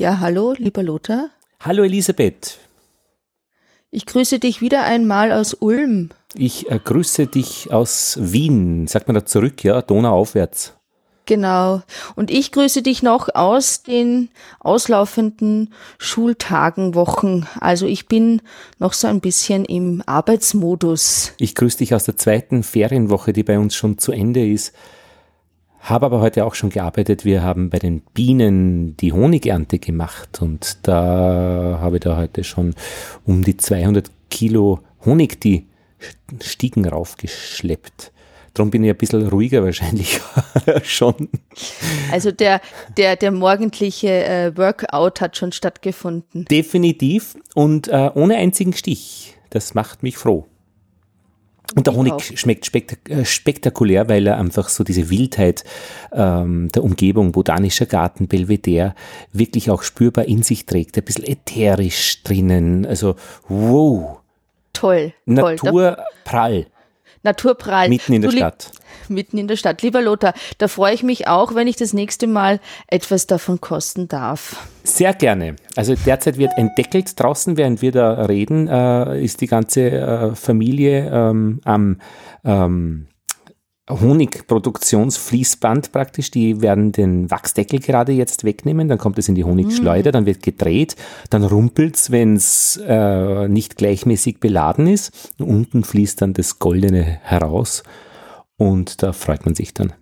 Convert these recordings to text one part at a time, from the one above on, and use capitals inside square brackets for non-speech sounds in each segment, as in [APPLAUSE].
Ja, hallo, lieber Lothar. Hallo Elisabeth. Ich grüße dich wieder einmal aus Ulm. Ich äh, grüße dich aus Wien. Sagt man da zurück, ja, Donauaufwärts. Genau. Und ich grüße dich noch aus den auslaufenden Schultagen, Wochen. Also ich bin noch so ein bisschen im Arbeitsmodus. Ich grüße dich aus der zweiten Ferienwoche, die bei uns schon zu Ende ist. Habe aber heute auch schon gearbeitet. Wir haben bei den Bienen die Honigernte gemacht und da habe ich da heute schon um die 200 Kilo Honig die Stiegen raufgeschleppt. Darum bin ich ein bisschen ruhiger wahrscheinlich [LAUGHS] schon. Also der, der, der morgendliche äh, Workout hat schon stattgefunden. Definitiv und äh, ohne einzigen Stich. Das macht mich froh. Und der Honig auch. schmeckt spektak äh, spektakulär, weil er einfach so diese Wildheit ähm, der Umgebung, botanischer Garten, Belvedere, wirklich auch spürbar in sich trägt. Ein bisschen ätherisch drinnen. Also, wow. Toll. Naturprall. Naturprall. Mitten in der Stadt. Mitten in der Stadt. Lieber Lothar, da freue ich mich auch, wenn ich das nächste Mal etwas davon kosten darf. Sehr gerne. Also derzeit wird entdeckelt draußen, während wir da reden, äh, ist die ganze äh, Familie ähm, am ähm, Honigproduktionsfließband praktisch. Die werden den Wachsdeckel gerade jetzt wegnehmen, dann kommt es in die Honigschleuder, mm. dann wird gedreht, dann rumpelt es, wenn es äh, nicht gleichmäßig beladen ist. unten fließt dann das Goldene heraus und da freut man sich dann.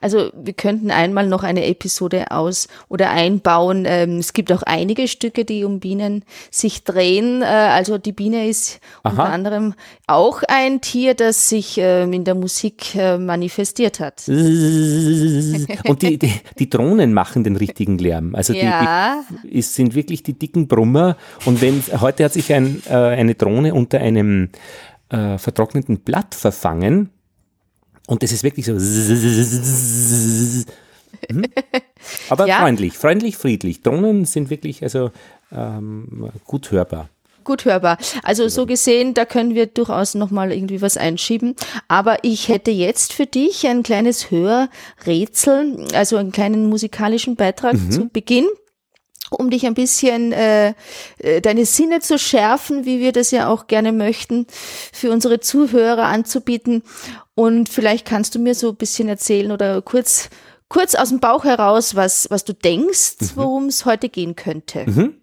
Also wir könnten einmal noch eine Episode aus oder einbauen. Ähm, es gibt auch einige Stücke, die um Bienen sich drehen. Äh, also die Biene ist Aha. unter anderem auch ein Tier, das sich ähm, in der Musik äh, manifestiert hat. [LAUGHS] Und die, die, die, Drohnen machen den richtigen Lärm. Also die, ja. die es sind wirklich die dicken Brummer. Und wenn heute hat sich ein, äh, eine Drohne unter einem äh, vertrockneten Blatt verfangen und das ist wirklich so. Hm? Aber ja. freundlich, freundlich, friedlich. Drohnen sind wirklich also ähm, gut hörbar gut hörbar. Also so gesehen, da können wir durchaus nochmal irgendwie was einschieben. Aber ich hätte jetzt für dich ein kleines Hörrätsel, also einen kleinen musikalischen Beitrag mhm. zu Beginn um dich ein bisschen äh, äh, deine Sinne zu schärfen, wie wir das ja auch gerne möchten, für unsere Zuhörer anzubieten. Und vielleicht kannst du mir so ein bisschen erzählen oder kurz, kurz aus dem Bauch heraus, was, was du denkst, mhm. worum es heute gehen könnte. Mhm.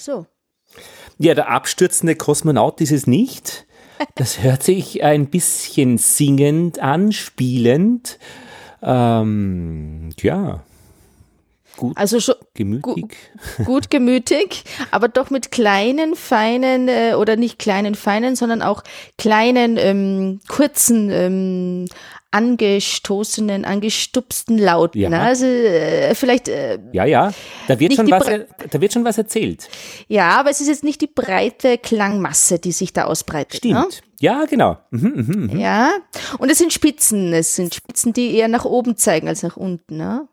Also. Ja, der abstürzende Kosmonaut ist es nicht. Das hört sich ein bisschen singend an, spielend. Ähm, ja, gut also schon gemütig. Gut, gut gemütig, aber doch mit kleinen, feinen äh, oder nicht kleinen, feinen, sondern auch kleinen, ähm, kurzen ähm, angestoßenen, angestupsten Lauten. Ja. Ne? Also äh, vielleicht. Äh, ja, ja. Da wird, schon was, da wird schon was erzählt. Ja, aber es ist jetzt nicht die breite Klangmasse, die sich da ausbreitet. Stimmt. Ne? Ja, genau. Mhm, mh, mh. Ja. Und es sind Spitzen. Es sind Spitzen, die eher nach oben zeigen als nach unten. Ne?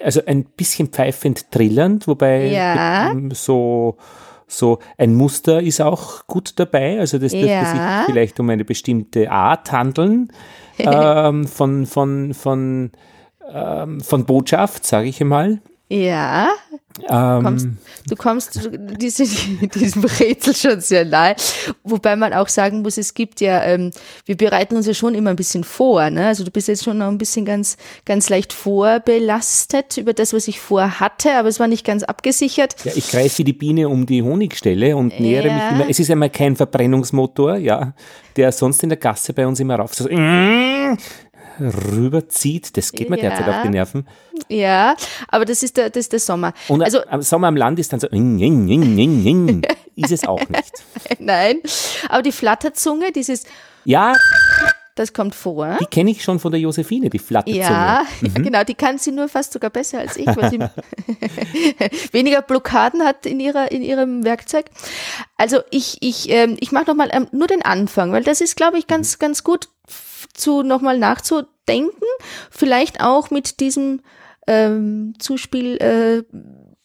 Also ein bisschen pfeifend trillernd, wobei ja. so so ein Muster ist auch gut dabei. Also das dürfte ja. sich vielleicht um eine bestimmte Art handeln [LAUGHS] ähm, von, von, von, ähm, von Botschaft, sage ich einmal. Ja. Ähm, kommst, du kommst diese, diesem [LAUGHS] Rätsel schon sehr nahe. Wobei man auch sagen muss, es gibt ja, ähm, wir bereiten uns ja schon immer ein bisschen vor. Ne? Also du bist jetzt schon noch ein bisschen ganz, ganz leicht vorbelastet über das, was ich vorhatte, aber es war nicht ganz abgesichert. Ja, ich wie die Biene um die Honigstelle und nähere ja. mich immer. Es ist einmal kein Verbrennungsmotor, ja, der sonst in der Gasse bei uns immer rauf. So, rüberzieht. Das geht mir ja. derzeit auf die Nerven. Ja, aber das ist der, das ist der Sommer. Und also, am Sommer am Land ist dann so, [LAUGHS] ist es auch nicht. [LAUGHS] Nein, aber die Flatterzunge, dieses ja, das kommt vor. Die kenne ich schon von der Josephine, die Flatterzunge. Ja, mhm. [LAUGHS] genau, die kann sie nur fast sogar besser als ich, weil sie weniger Blockaden hat in ihrer in ihrem Werkzeug. Also ich ich ähm, ich mache noch mal ähm, nur den Anfang, weil das ist, glaube ich, ganz mhm. ganz gut zu noch mal nachzudenken. Vielleicht auch mit diesem ähm, Zuspiel. Äh,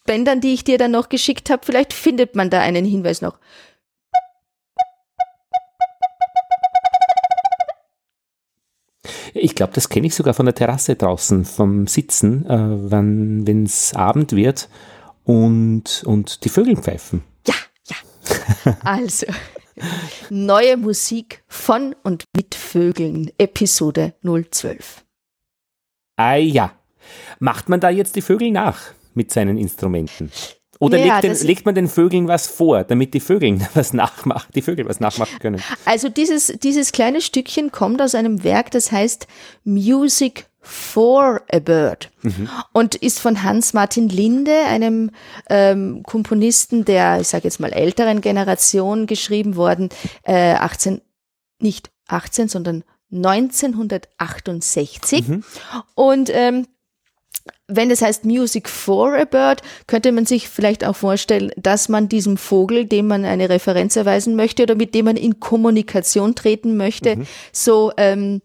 Bändern, die ich dir dann noch geschickt habe, vielleicht findet man da einen Hinweis noch. Ich glaube, das kenne ich sogar von der Terrasse draußen, vom Sitzen, äh, wenn es Abend wird und, und die Vögel pfeifen. Ja, ja. Also, neue Musik von und mit Vögeln, Episode 012. Ah ja. Macht man da jetzt die Vögel nach mit seinen Instrumenten? Oder ja, legt, den, legt, man den Vögeln was vor, damit die Vögel [LAUGHS] was nachmachen, die Vögel was nachmachen können? Also dieses, dieses kleine Stückchen kommt aus einem Werk, das heißt Music for a Bird mhm. und ist von Hans-Martin Linde, einem ähm, Komponisten der, ich sage jetzt mal, älteren Generation geschrieben worden, äh, 18, nicht 18, sondern 1968. Mhm. Und ähm, wenn es heißt Music for a Bird, könnte man sich vielleicht auch vorstellen, dass man diesem Vogel, dem man eine Referenz erweisen möchte oder mit dem man in Kommunikation treten möchte, mhm. so ähm,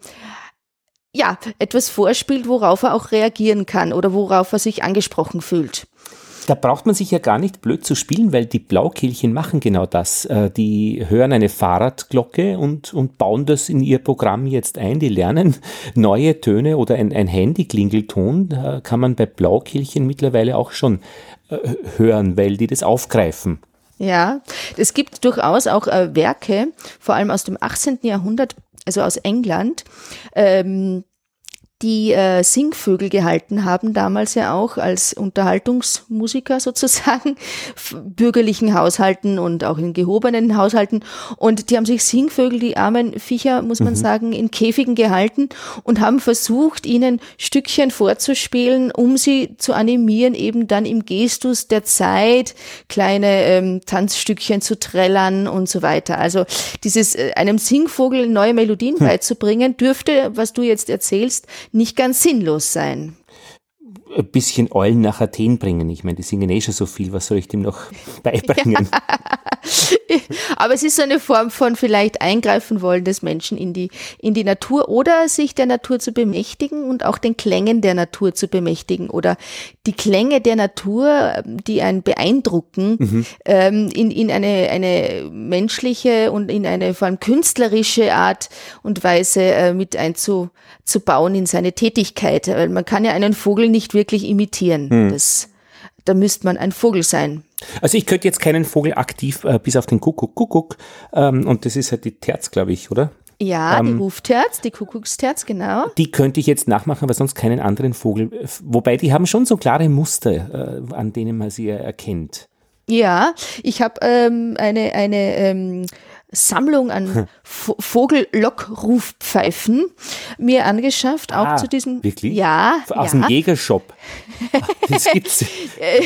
ja etwas vorspielt, worauf er auch reagieren kann oder worauf er sich angesprochen fühlt da braucht man sich ja gar nicht blöd zu spielen, weil die Blaukehlchen machen genau das. Äh, die hören eine Fahrradglocke und, und bauen das in ihr Programm jetzt ein. Die lernen [LAUGHS] neue Töne oder ein, ein Handy-Klingelton da kann man bei Blaukehlchen mittlerweile auch schon äh, hören, weil die das aufgreifen. Ja, es gibt durchaus auch äh, Werke, vor allem aus dem 18. Jahrhundert, also aus England, ähm, die äh, Singvögel gehalten haben, damals ja auch als Unterhaltungsmusiker [LAUGHS] sozusagen, bürgerlichen Haushalten und auch in gehobenen Haushalten. Und die haben sich Singvögel, die armen Viecher, muss man mhm. sagen, in Käfigen gehalten und haben versucht, ihnen Stückchen vorzuspielen, um sie zu animieren, eben dann im Gestus der Zeit kleine ähm, Tanzstückchen zu trällern und so weiter. Also dieses äh, einem Singvogel neue Melodien hm. beizubringen, dürfte, was du jetzt erzählst, nicht ganz sinnlos sein ein bisschen Eulen nach Athen bringen. Ich meine, die singen eh schon so viel, was soll ich dem noch [LAUGHS] beibringen? Ja. [LAUGHS] Aber es ist so eine Form von vielleicht eingreifen wollen des Menschen in die, in die Natur oder sich der Natur zu bemächtigen und auch den Klängen der Natur zu bemächtigen oder die Klänge der Natur, die einen beeindrucken, mhm. ähm, in, in eine, eine menschliche und in eine vor allem künstlerische Art und Weise äh, mit einzubauen in seine Tätigkeit. Weil man kann ja einen Vogel nicht wirklich imitieren. Mhm. Das, da müsste man ein Vogel sein. Also ich könnte jetzt keinen Vogel aktiv, äh, bis auf den Kuckuck, Kuckuck, ähm, und das ist halt die Terz, glaube ich, oder? Ja, ähm, die Rufterz, die Kuckucksterz, genau. Die könnte ich jetzt nachmachen, aber sonst keinen anderen Vogel. Wobei die haben schon so klare Muster, äh, an denen man sie erkennt. Ja, ich habe ähm, eine, eine ähm, Sammlung an hm. Vogellockrufpfeifen mir angeschafft, auch ah, zu diesem. Wirklich? Ja. Aus ja. dem Jägershop. [LAUGHS] Das gibt's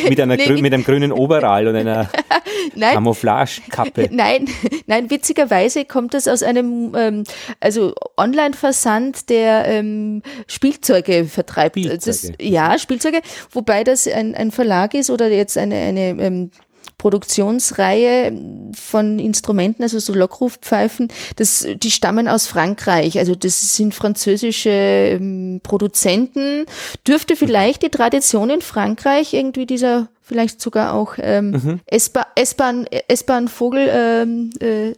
mit, einer nee, mit einem grünen Overall und einer [LAUGHS] Camouflagekappe. [LAUGHS] Nein, nein, witzigerweise kommt das aus einem ähm, also Online-Versand, der ähm, Spielzeuge vertreibt. Spielzeuge. Das, ja, Spielzeuge, wobei das ein, ein Verlag ist oder jetzt eine, eine ähm, Produktionsreihe von Instrumenten, also so Lockrufpfeifen, das, die stammen aus Frankreich. Also das sind französische ähm, Produzenten. Dürfte vielleicht die Tradition in Frankreich irgendwie dieser vielleicht sogar auch ähm, mhm. S-Bahn, S-Bahn Vogel ähm, äh.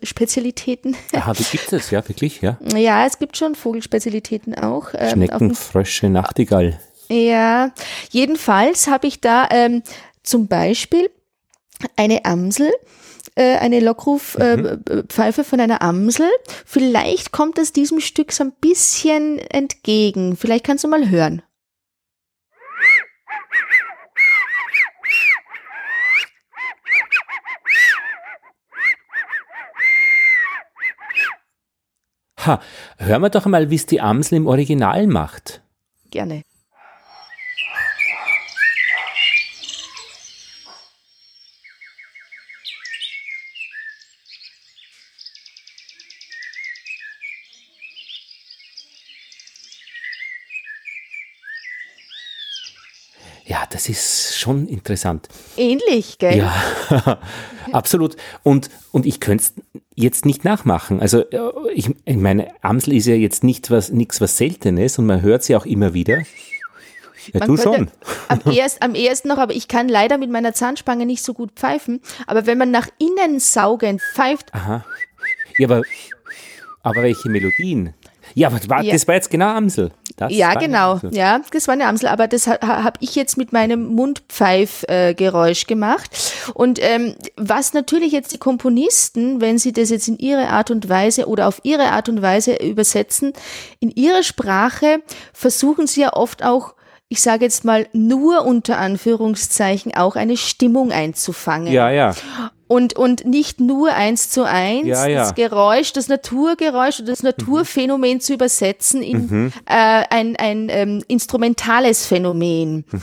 Aha, wie gibt es ja wirklich, ja? Ja, es gibt schon Vogelspezialitäten auch. Ähm, Schnecken, Frösche, Nachtigall. Ja, jedenfalls habe ich da ähm, zum Beispiel eine Amsel, äh, eine Lockrufpfeife mhm. von einer Amsel. Vielleicht kommt es diesem Stück so ein bisschen entgegen. Vielleicht kannst du mal hören. Ha, hören wir doch mal, wie es die Amsel im Original macht. Gerne. Ja, das ist schon interessant. Ähnlich, gell? Ja, [LAUGHS] absolut. Und, und ich könnte es jetzt nicht nachmachen. Also äh, ich, ich meine, Amsel ist ja jetzt nicht was, nichts was Seltenes und man hört sie auch immer wieder. Ja, Man du schon. Am, erst, am ehesten noch, aber ich kann leider mit meiner Zahnspange nicht so gut pfeifen. Aber wenn man nach innen saugend pfeift, Aha. Ja, aber, aber welche Melodien? Ja, aber war, Ja. das war jetzt genau Amsel. Das ja, genau, Amsel. ja, das war eine Amsel, aber das ha, habe ich jetzt mit meinem Mundpfeifgeräusch gemacht. Und ähm, was natürlich jetzt die Komponisten, wenn sie das jetzt in ihre Art und Weise oder auf ihre Art und Weise übersetzen, in ihrer Sprache versuchen sie ja oft auch ich sage jetzt mal nur unter Anführungszeichen auch eine Stimmung einzufangen. Ja, ja. Und, und nicht nur eins zu eins Ja, ja. das Geräusch, das Naturgeräusch oder das Naturphänomen zu übersetzen in Mhm. äh, ein, ein ähm, instrumentales Phänomen. Mhm.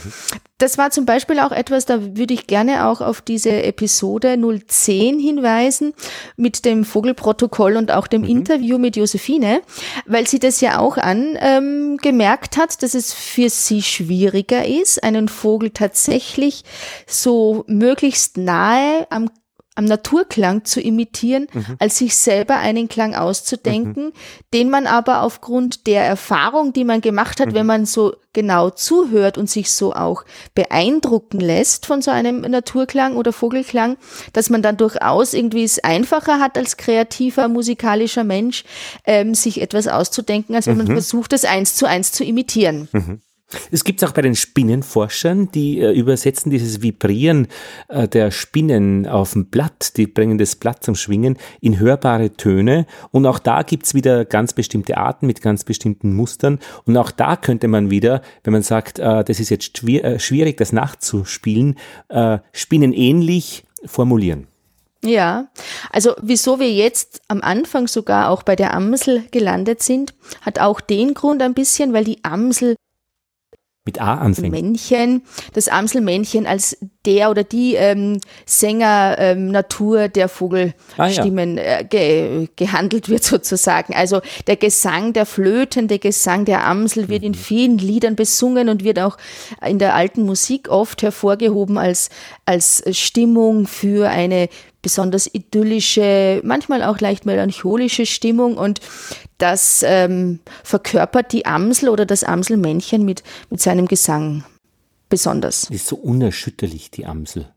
Das war zum Beispiel auch etwas, da würde ich gerne auch auf diese Episode 010 hinweisen mit dem Vogelprotokoll und auch dem Mhm. Interview mit Josephine, weil sie das ja auch angemerkt ähm, hat, dass es für sie schwieriger ist, einen Vogel tatsächlich so möglichst nahe am am Naturklang zu imitieren, als sich selber einen Klang auszudenken, den man aber aufgrund der Erfahrung, die man gemacht hat, wenn man so genau zuhört und sich so auch beeindrucken lässt von so einem Naturklang oder Vogelklang, dass man dann durchaus irgendwie es einfacher hat als kreativer musikalischer Mensch, ähm, sich etwas auszudenken, als wenn man versucht, es eins zu eins zu imitieren. Es gibt es auch bei den Spinnenforschern, die äh, übersetzen dieses Vibrieren äh, der Spinnen auf dem Blatt, die bringen das Blatt zum Schwingen in hörbare Töne. Und auch da gibt es wieder ganz bestimmte Arten mit ganz bestimmten Mustern. Und auch da könnte man wieder, wenn man sagt, äh, das ist jetzt schwier äh, schwierig, das nachzuspielen, äh, spinnenähnlich formulieren. Ja, also wieso wir jetzt am Anfang sogar auch bei der Amsel gelandet sind, hat auch den Grund ein bisschen, weil die Amsel Mit A anfängt. Männchen, das Amselmännchen als der oder die ähm, Sänger ähm, Natur der Vogelstimmen äh, ge gehandelt wird [LAUGHS] sozusagen. Also der Gesang, der flötende Gesang der Amsel wird in vielen Liedern besungen und wird auch in der alten Musik oft hervorgehoben als, als Stimmung für eine besonders idyllische, manchmal auch leicht melancholische Stimmung und das ähm, verkörpert die Amsel oder das Amselmännchen mit, mit seinem Gesang besonders. Ist so unerschütterlich, die Amsel.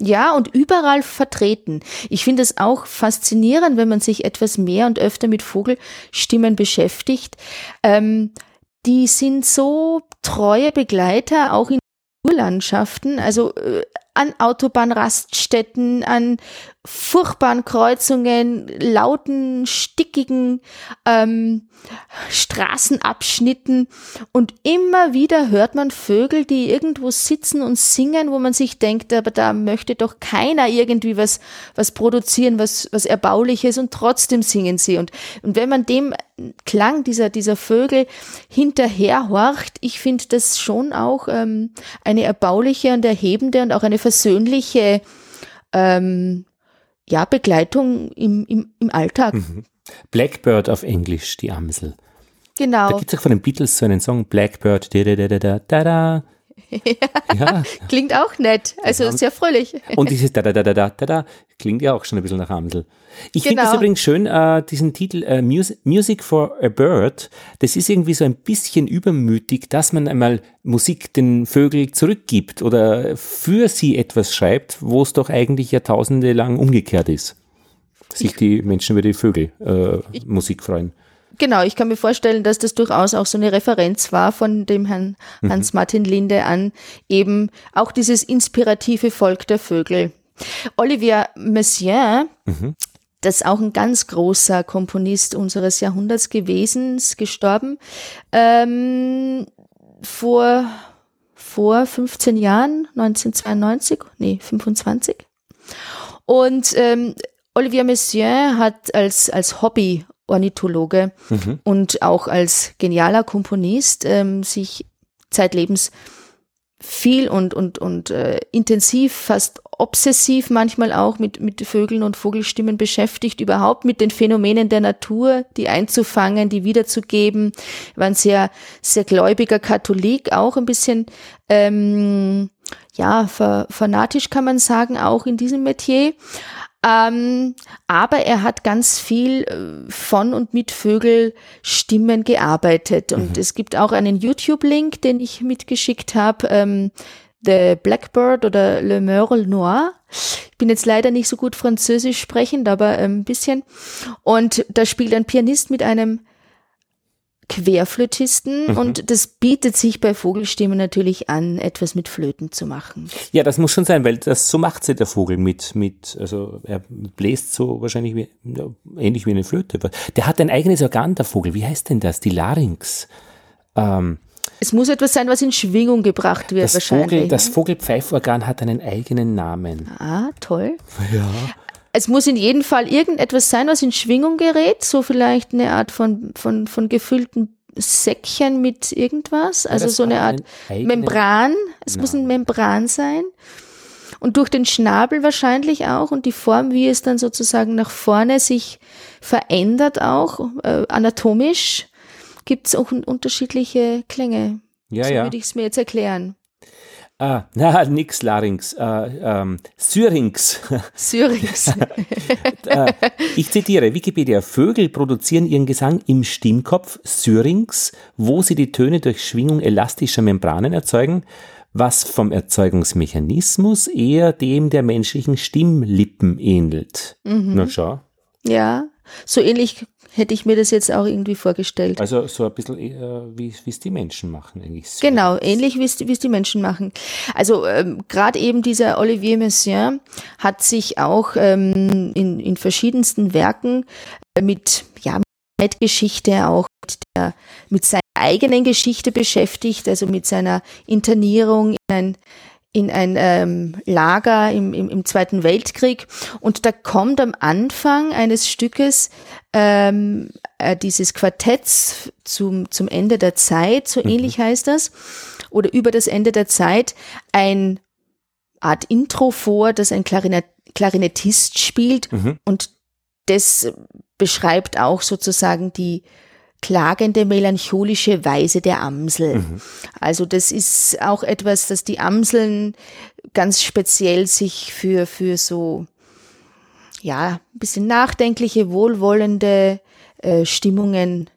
Ja, und überall vertreten. Ich finde es auch faszinierend, wenn man sich etwas mehr und öfter mit Vogelstimmen beschäftigt. Ähm, die sind so treue Begleiter, auch in Naturlandschaften, also äh, an Autobahnraststätten, an furchtbaren Kreuzungen, lauten, stickigen ähm, Straßenabschnitten und immer wieder hört man Vögel, die irgendwo sitzen und singen, wo man sich denkt, aber da möchte doch keiner irgendwie was, was produzieren, was, was Erbauliches und trotzdem singen sie. Und, und wenn man dem Klang dieser, dieser Vögel hinterherhorcht, ich finde das schon auch ähm, eine erbauliche und erhebende und auch eine versöhnliche ähm, ja, Begleitung im, im, im Alltag. Blackbird auf Englisch, die Amsel. Da Genau. gibt es auch von den Beatles so einen Song, Blackbird, da da da da da da. [LAUGHS] Ja, Klingt auch nett. Also sehr fröhlich. und dieses da da da da da da da klingt ja auch schon ein bisschen nach Amsel. Ich finde Genau. das übrigens schön, äh, diesen Titel äh, Music, Music for a Bird. Das ist irgendwie so ein bisschen übermütig, dass man einmal Musik den Vögeln zurückgibt oder für sie etwas schreibt, wo es doch eigentlich Jahrtausende lang umgekehrt ist. Sich die Menschen über die Vögel äh, Musik freuen. Genau, ich kann mir vorstellen, dass das durchaus auch so eine Referenz war von dem Herrn Hans-Martin Linde an eben auch dieses inspirative Volk der Vögel. Olivier Messiaen, das ist auch ein ganz großer Komponist unseres Jahrhunderts gewesen, ist gestorben, ähm, vor, vor 15 Jahren, 1992, nee, 25. Und ähm, Olivier Messiaen hat als, als Hobby Ornithologe und auch als genialer Komponist ähm, sich zeitlebens viel und, und, und äh, intensiv, fast obsessiv manchmal auch mit, mit Vögeln und Vogelstimmen beschäftigt, überhaupt mit den Phänomenen der Natur, die einzufangen, die wiederzugeben. War ein sehr, sehr gläubiger Katholik, auch ein bisschen, ähm, ja, fanatisch kann man sagen, auch in diesem Metier. Ähm, aber er hat ganz viel äh, von und mit Vögelstimmen gearbeitet. Und mhm. es gibt auch einen YouTube-Link, den ich mitgeschickt habe. Ähm, The Blackbird oder Le Merle Noir. Ich bin jetzt leider nicht so gut Französisch sprechend, aber ein ähm, bisschen. Und da spielt ein Pianist mit einem Querflötisten mhm. und das bietet sich bei Vogelstimmen natürlich an, etwas mit Flöten zu machen. Ja, das muss schon sein, weil das so macht sie der Vogel mit, mit, also er bläst so wahrscheinlich wie, ja, ähnlich wie eine Flöte. Der hat ein eigenes Organ, der Vogel. Wie heißt denn das? Die Larynx. Ähm, es muss etwas sein, was in Schwingung gebracht wird, das wahrscheinlich. Vogel, das ne? Vogelpfeiforgan hat einen eigenen Namen. Ah, toll. Ja. Es muss in jedem Fall irgendetwas sein, was in Schwingung gerät, so vielleicht eine Art von, von, von gefüllten Säckchen mit irgendwas, also so eine Art Membran. Es Nein. muss ein Membran sein. Und durch den Schnabel wahrscheinlich auch und die Form, wie es dann sozusagen nach vorne sich verändert auch, äh, anatomisch, gibt es auch unterschiedliche Klänge. Ja, so ja. würde ich es mir jetzt erklären. Ah, [LAUGHS] na, nix Larynx, äh, ähm, Syrinx. [LAUGHS] Syrinx. [LAUGHS] ich zitiere Wikipedia. Vögel produzieren ihren Gesang im Stimmkopf Syrinx, wo sie die Töne durch Schwingung elastischer Membranen erzeugen, was vom Erzeugungsmechanismus eher dem der menschlichen Stimmlippen ähnelt. Mhm. Na schau. Ja, so ähnlich hätte ich mir das jetzt auch irgendwie vorgestellt. Also so ein bisschen äh, wie es die Menschen machen eigentlich. Genau, ähnlich wie es die Menschen machen. Also ähm, gerade eben dieser Olivier Messiaen hat sich auch ähm, in, in verschiedensten Werken äh, mit ja mit Geschichte auch mit, der, mit seiner eigenen Geschichte beschäftigt, also mit seiner Internierung in ein in ein ähm, Lager im, im, im Zweiten Weltkrieg und da kommt am Anfang eines Stückes ähm, äh, dieses Quartetts zum, zum Ende der Zeit, so mhm. ähnlich heißt das, oder über das Ende der Zeit, ein Art Intro vor, das ein Klarinett, Klarinettist spielt mhm. und das beschreibt auch sozusagen die klagende melancholische Weise der Amsel. Mhm. Also das ist auch etwas, dass die Amseln ganz speziell sich für, für so, ja, ein bisschen nachdenkliche, wohlwollende äh, Stimmungen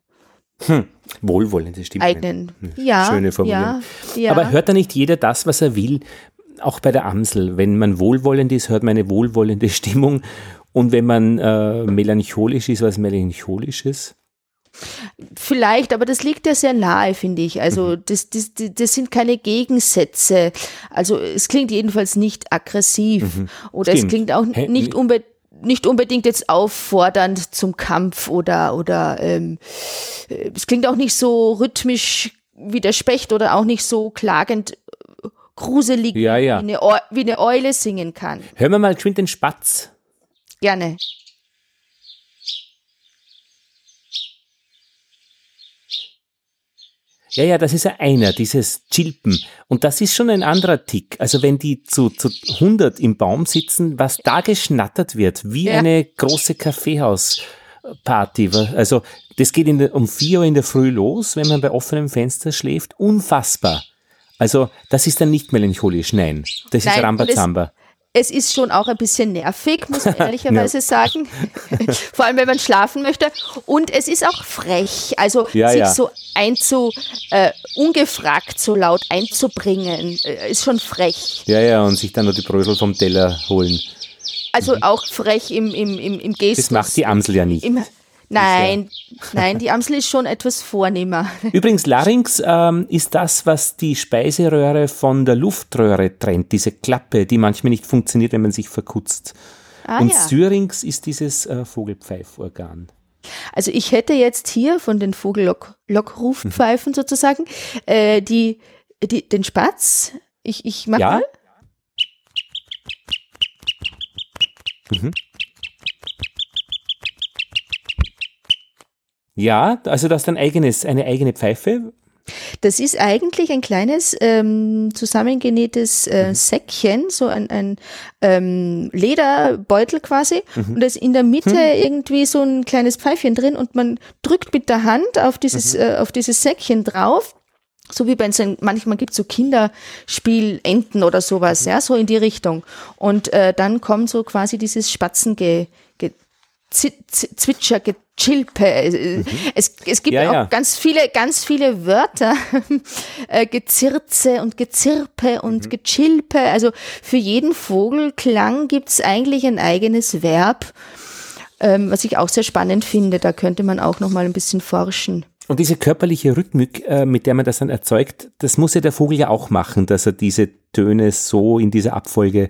hm. Wohlwollende Stimmungen. Eignen. Ja. Schöne Formulierung. Ja, ja. Aber hört da nicht jeder das, was er will? Auch bei der Amsel. Wenn man wohlwollend ist, hört man eine wohlwollende [LAUGHS] Stimmung. Und wenn man äh, melancholisch ist, was melancholisches? Vielleicht, aber das liegt ja sehr nahe, finde ich. Also mhm. das, das, das sind keine Gegensätze. Also es klingt jedenfalls nicht aggressiv mhm. oder Stimmt. es klingt auch nicht unbedingt nicht unbedingt jetzt auffordernd zum Kampf oder oder ähm, es klingt auch nicht so rhythmisch wie der Specht oder auch nicht so klagend äh, gruselig ja, ja. Wie, eine wie eine Eule singen kann. Hören wir mal geschwind den Spatz. Gerne. Ja, ja, das ist ja einer, dieses Chilpen. Und das ist schon ein anderer Tick. Also wenn die zu, zu 100 im Baum sitzen, was da geschnattert wird, wie ja. eine große Kaffeehausparty. Also das geht in der, um 4 Uhr in der Früh los, wenn man bei offenem Fenster schläft. Unfassbar. Also das ist dann nicht melancholisch, nein. Das nein, ist Rambazamba es ist schon auch ein bisschen nervig, muss man [LAUGHS] ehrlicherweise ja. sagen. [LAUGHS] Vor allem, wenn man schlafen möchte. Und es ist auch frech. Also ja, sich ja. so einzu, äh, ungefragt so laut einzubringen, äh, ist schon frech. Ja, ja, und sich dann nur die Brösel vom Teller holen. Also mhm. auch frech im, im, im, im Gestus. Das macht die Amsel ja nicht. Im, Nein, nein, die Amsel ist schon etwas vornehmer. [LAUGHS] Übrigens, Larynx ähm, ist das, was die Speiseröhre von der Luftröhre trennt, diese Klappe, die manchmal nicht funktioniert, wenn man sich verkutzt. Ah, Und ja. Syrinx ist dieses äh, Vogelpfeiforgan. Also ich hätte jetzt hier von den Vogellockrufpfeifen mhm. sozusagen äh, die, die, den Spatz. Ich, ich mach ja. mal. Mhm. Ja, also das ist ein eigenes, eine eigene Pfeife. Das ist eigentlich ein kleines ähm, zusammengenähtes äh, mhm. Säckchen, so ein, ein ähm, Lederbeutel quasi. Mhm. Und da ist in der Mitte mhm. irgendwie so ein kleines Pfeifchen drin und man drückt mit der Hand auf dieses, mhm. äh, auf dieses Säckchen drauf. So wie bei so, manchmal gibt es so Kinderspielenten oder sowas, mhm. ja, so in die Richtung. Und äh, dann kommt so quasi dieses Spatzenge, Zwitscher, Chilpe. Äh, mhm. Es, es gibt ja, auch ja. ganz viele, ganz viele Wörter. [LAUGHS] Äh, Gezirze und Gezirpe und mhm. Gechilpe. Also für jeden Vogelklang gibt es eigentlich ein eigenes Verb, ähm, was ich auch sehr spannend finde. Da könnte man auch noch mal ein bisschen forschen. Und diese körperliche Rhythmik, äh, mit der man das dann erzeugt, das muss ja der Vogel ja auch machen, dass er diese Töne so in dieser Abfolge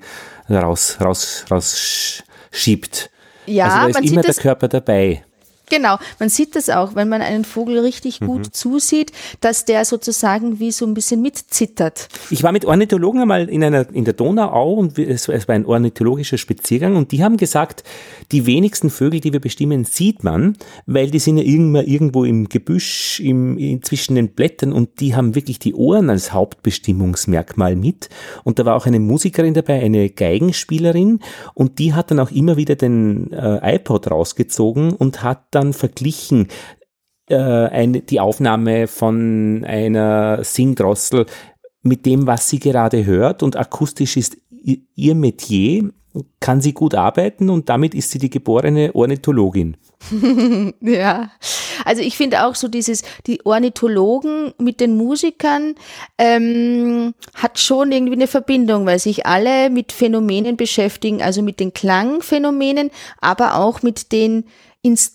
raus, raus, raus schiebt. Ja, also da ist immer der Körper dabei. Genau, man sieht das auch, wenn man einen Vogel richtig gut mhm. zusieht, dass der sozusagen wie so ein bisschen mitzittert. Ich war mit Ornithologen einmal in einer in der Donauau und es, es war ein ornithologischer Spaziergang und die haben gesagt, die wenigsten Vögel, die wir bestimmen, sieht man, weil die sind ja irgendwo, irgendwo im Gebüsch, im, in, zwischen den Blättern und die haben wirklich die Ohren als Hauptbestimmungsmerkmal mit. Und da war auch eine Musikerin dabei, eine Geigenspielerin und die hat dann auch immer wieder den äh, iPod rausgezogen und hat dann verglichen äh, eine, die Aufnahme von einer Singdrossel mit dem, was sie gerade hört und akustisch ist ihr Metier, kann sie gut arbeiten und damit ist sie die geborene Ornithologin. [LAUGHS] ja, also ich finde auch so dieses, die Ornithologen mit den Musikern ähm, hat schon irgendwie eine Verbindung, weil sich alle mit Phänomenen beschäftigen, also mit den Klangphänomenen, aber auch mit den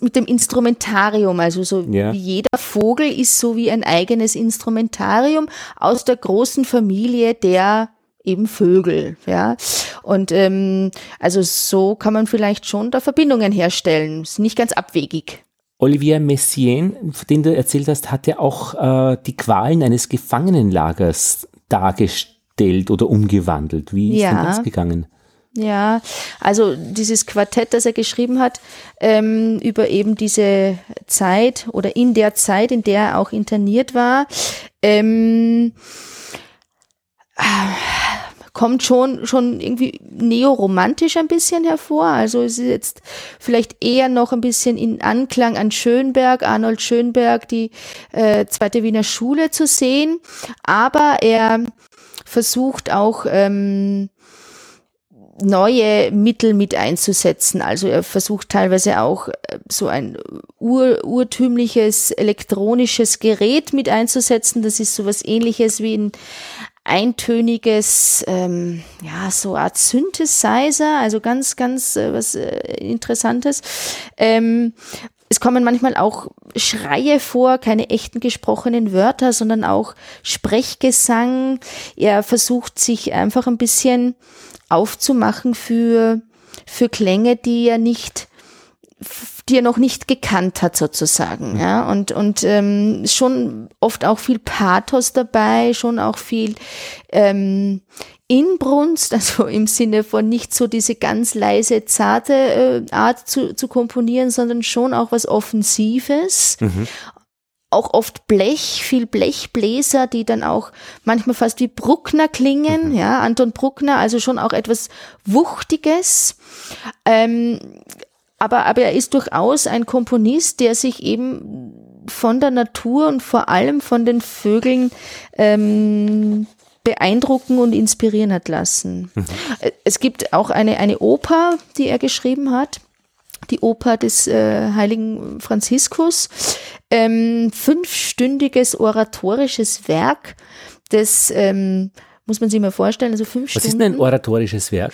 mit dem Instrumentarium, also so ja. wie jeder Vogel ist so wie ein eigenes Instrumentarium aus der großen Familie der eben Vögel, ja. Und ähm, also so kann man vielleicht schon da Verbindungen herstellen. Ist nicht ganz abwegig. Olivier Messiaen, von dem du erzählt hast, hat ja auch äh, die Qualen eines Gefangenenlagers dargestellt oder umgewandelt. Wie ist ja. denn das gegangen? Ja, also dieses Quartett, das er geschrieben hat, ähm, über eben diese Zeit oder in der Zeit, in der er auch interniert war, ähm, kommt schon, schon irgendwie neoromantisch ein bisschen hervor. Also es ist jetzt vielleicht eher noch ein bisschen in Anklang an Schönberg, Arnold Schönberg, die äh, zweite Wiener Schule zu sehen. Aber er versucht auch, ähm, neue Mittel mit einzusetzen. Also er versucht teilweise auch äh, so ein ur, urtümliches elektronisches Gerät mit einzusetzen. Das ist so was ähnliches wie ein eintöniges, ähm, ja, so Art Synthesizer, also ganz, ganz äh, was äh, Interessantes. Ähm, es kommen manchmal auch Schreie vor, keine echten gesprochenen Wörter, sondern auch Sprechgesang. Er versucht sich einfach ein bisschen aufzumachen für, für Klänge, die er nicht, die er noch nicht gekannt hat sozusagen, ja, und, und ähm, schon oft auch viel Pathos dabei, schon auch viel ähm, Inbrunst, [LAUGHS] also im Sinne von nicht so diese ganz leise, zarte äh, Art zu, zu komponieren, sondern schon auch was Offensives, mhm auch oft Blech, viel Blechbläser, die dann auch manchmal fast wie Bruckner klingen, mhm. ja, Anton Bruckner, also schon auch etwas Wuchtiges. Ähm, aber, aber er ist durchaus ein Komponist, der sich eben von der Natur und vor allem von den Vögeln ähm, beeindrucken und inspirieren hat lassen. Mhm. Es gibt auch eine, eine Oper, die er geschrieben hat die Oper des äh, heiligen Franziskus. Ähm, fünfstündiges oratorisches Werk, das ähm, muss man sich mal vorstellen, also fünf Was Stunden. Was ist denn ein oratorisches Werk?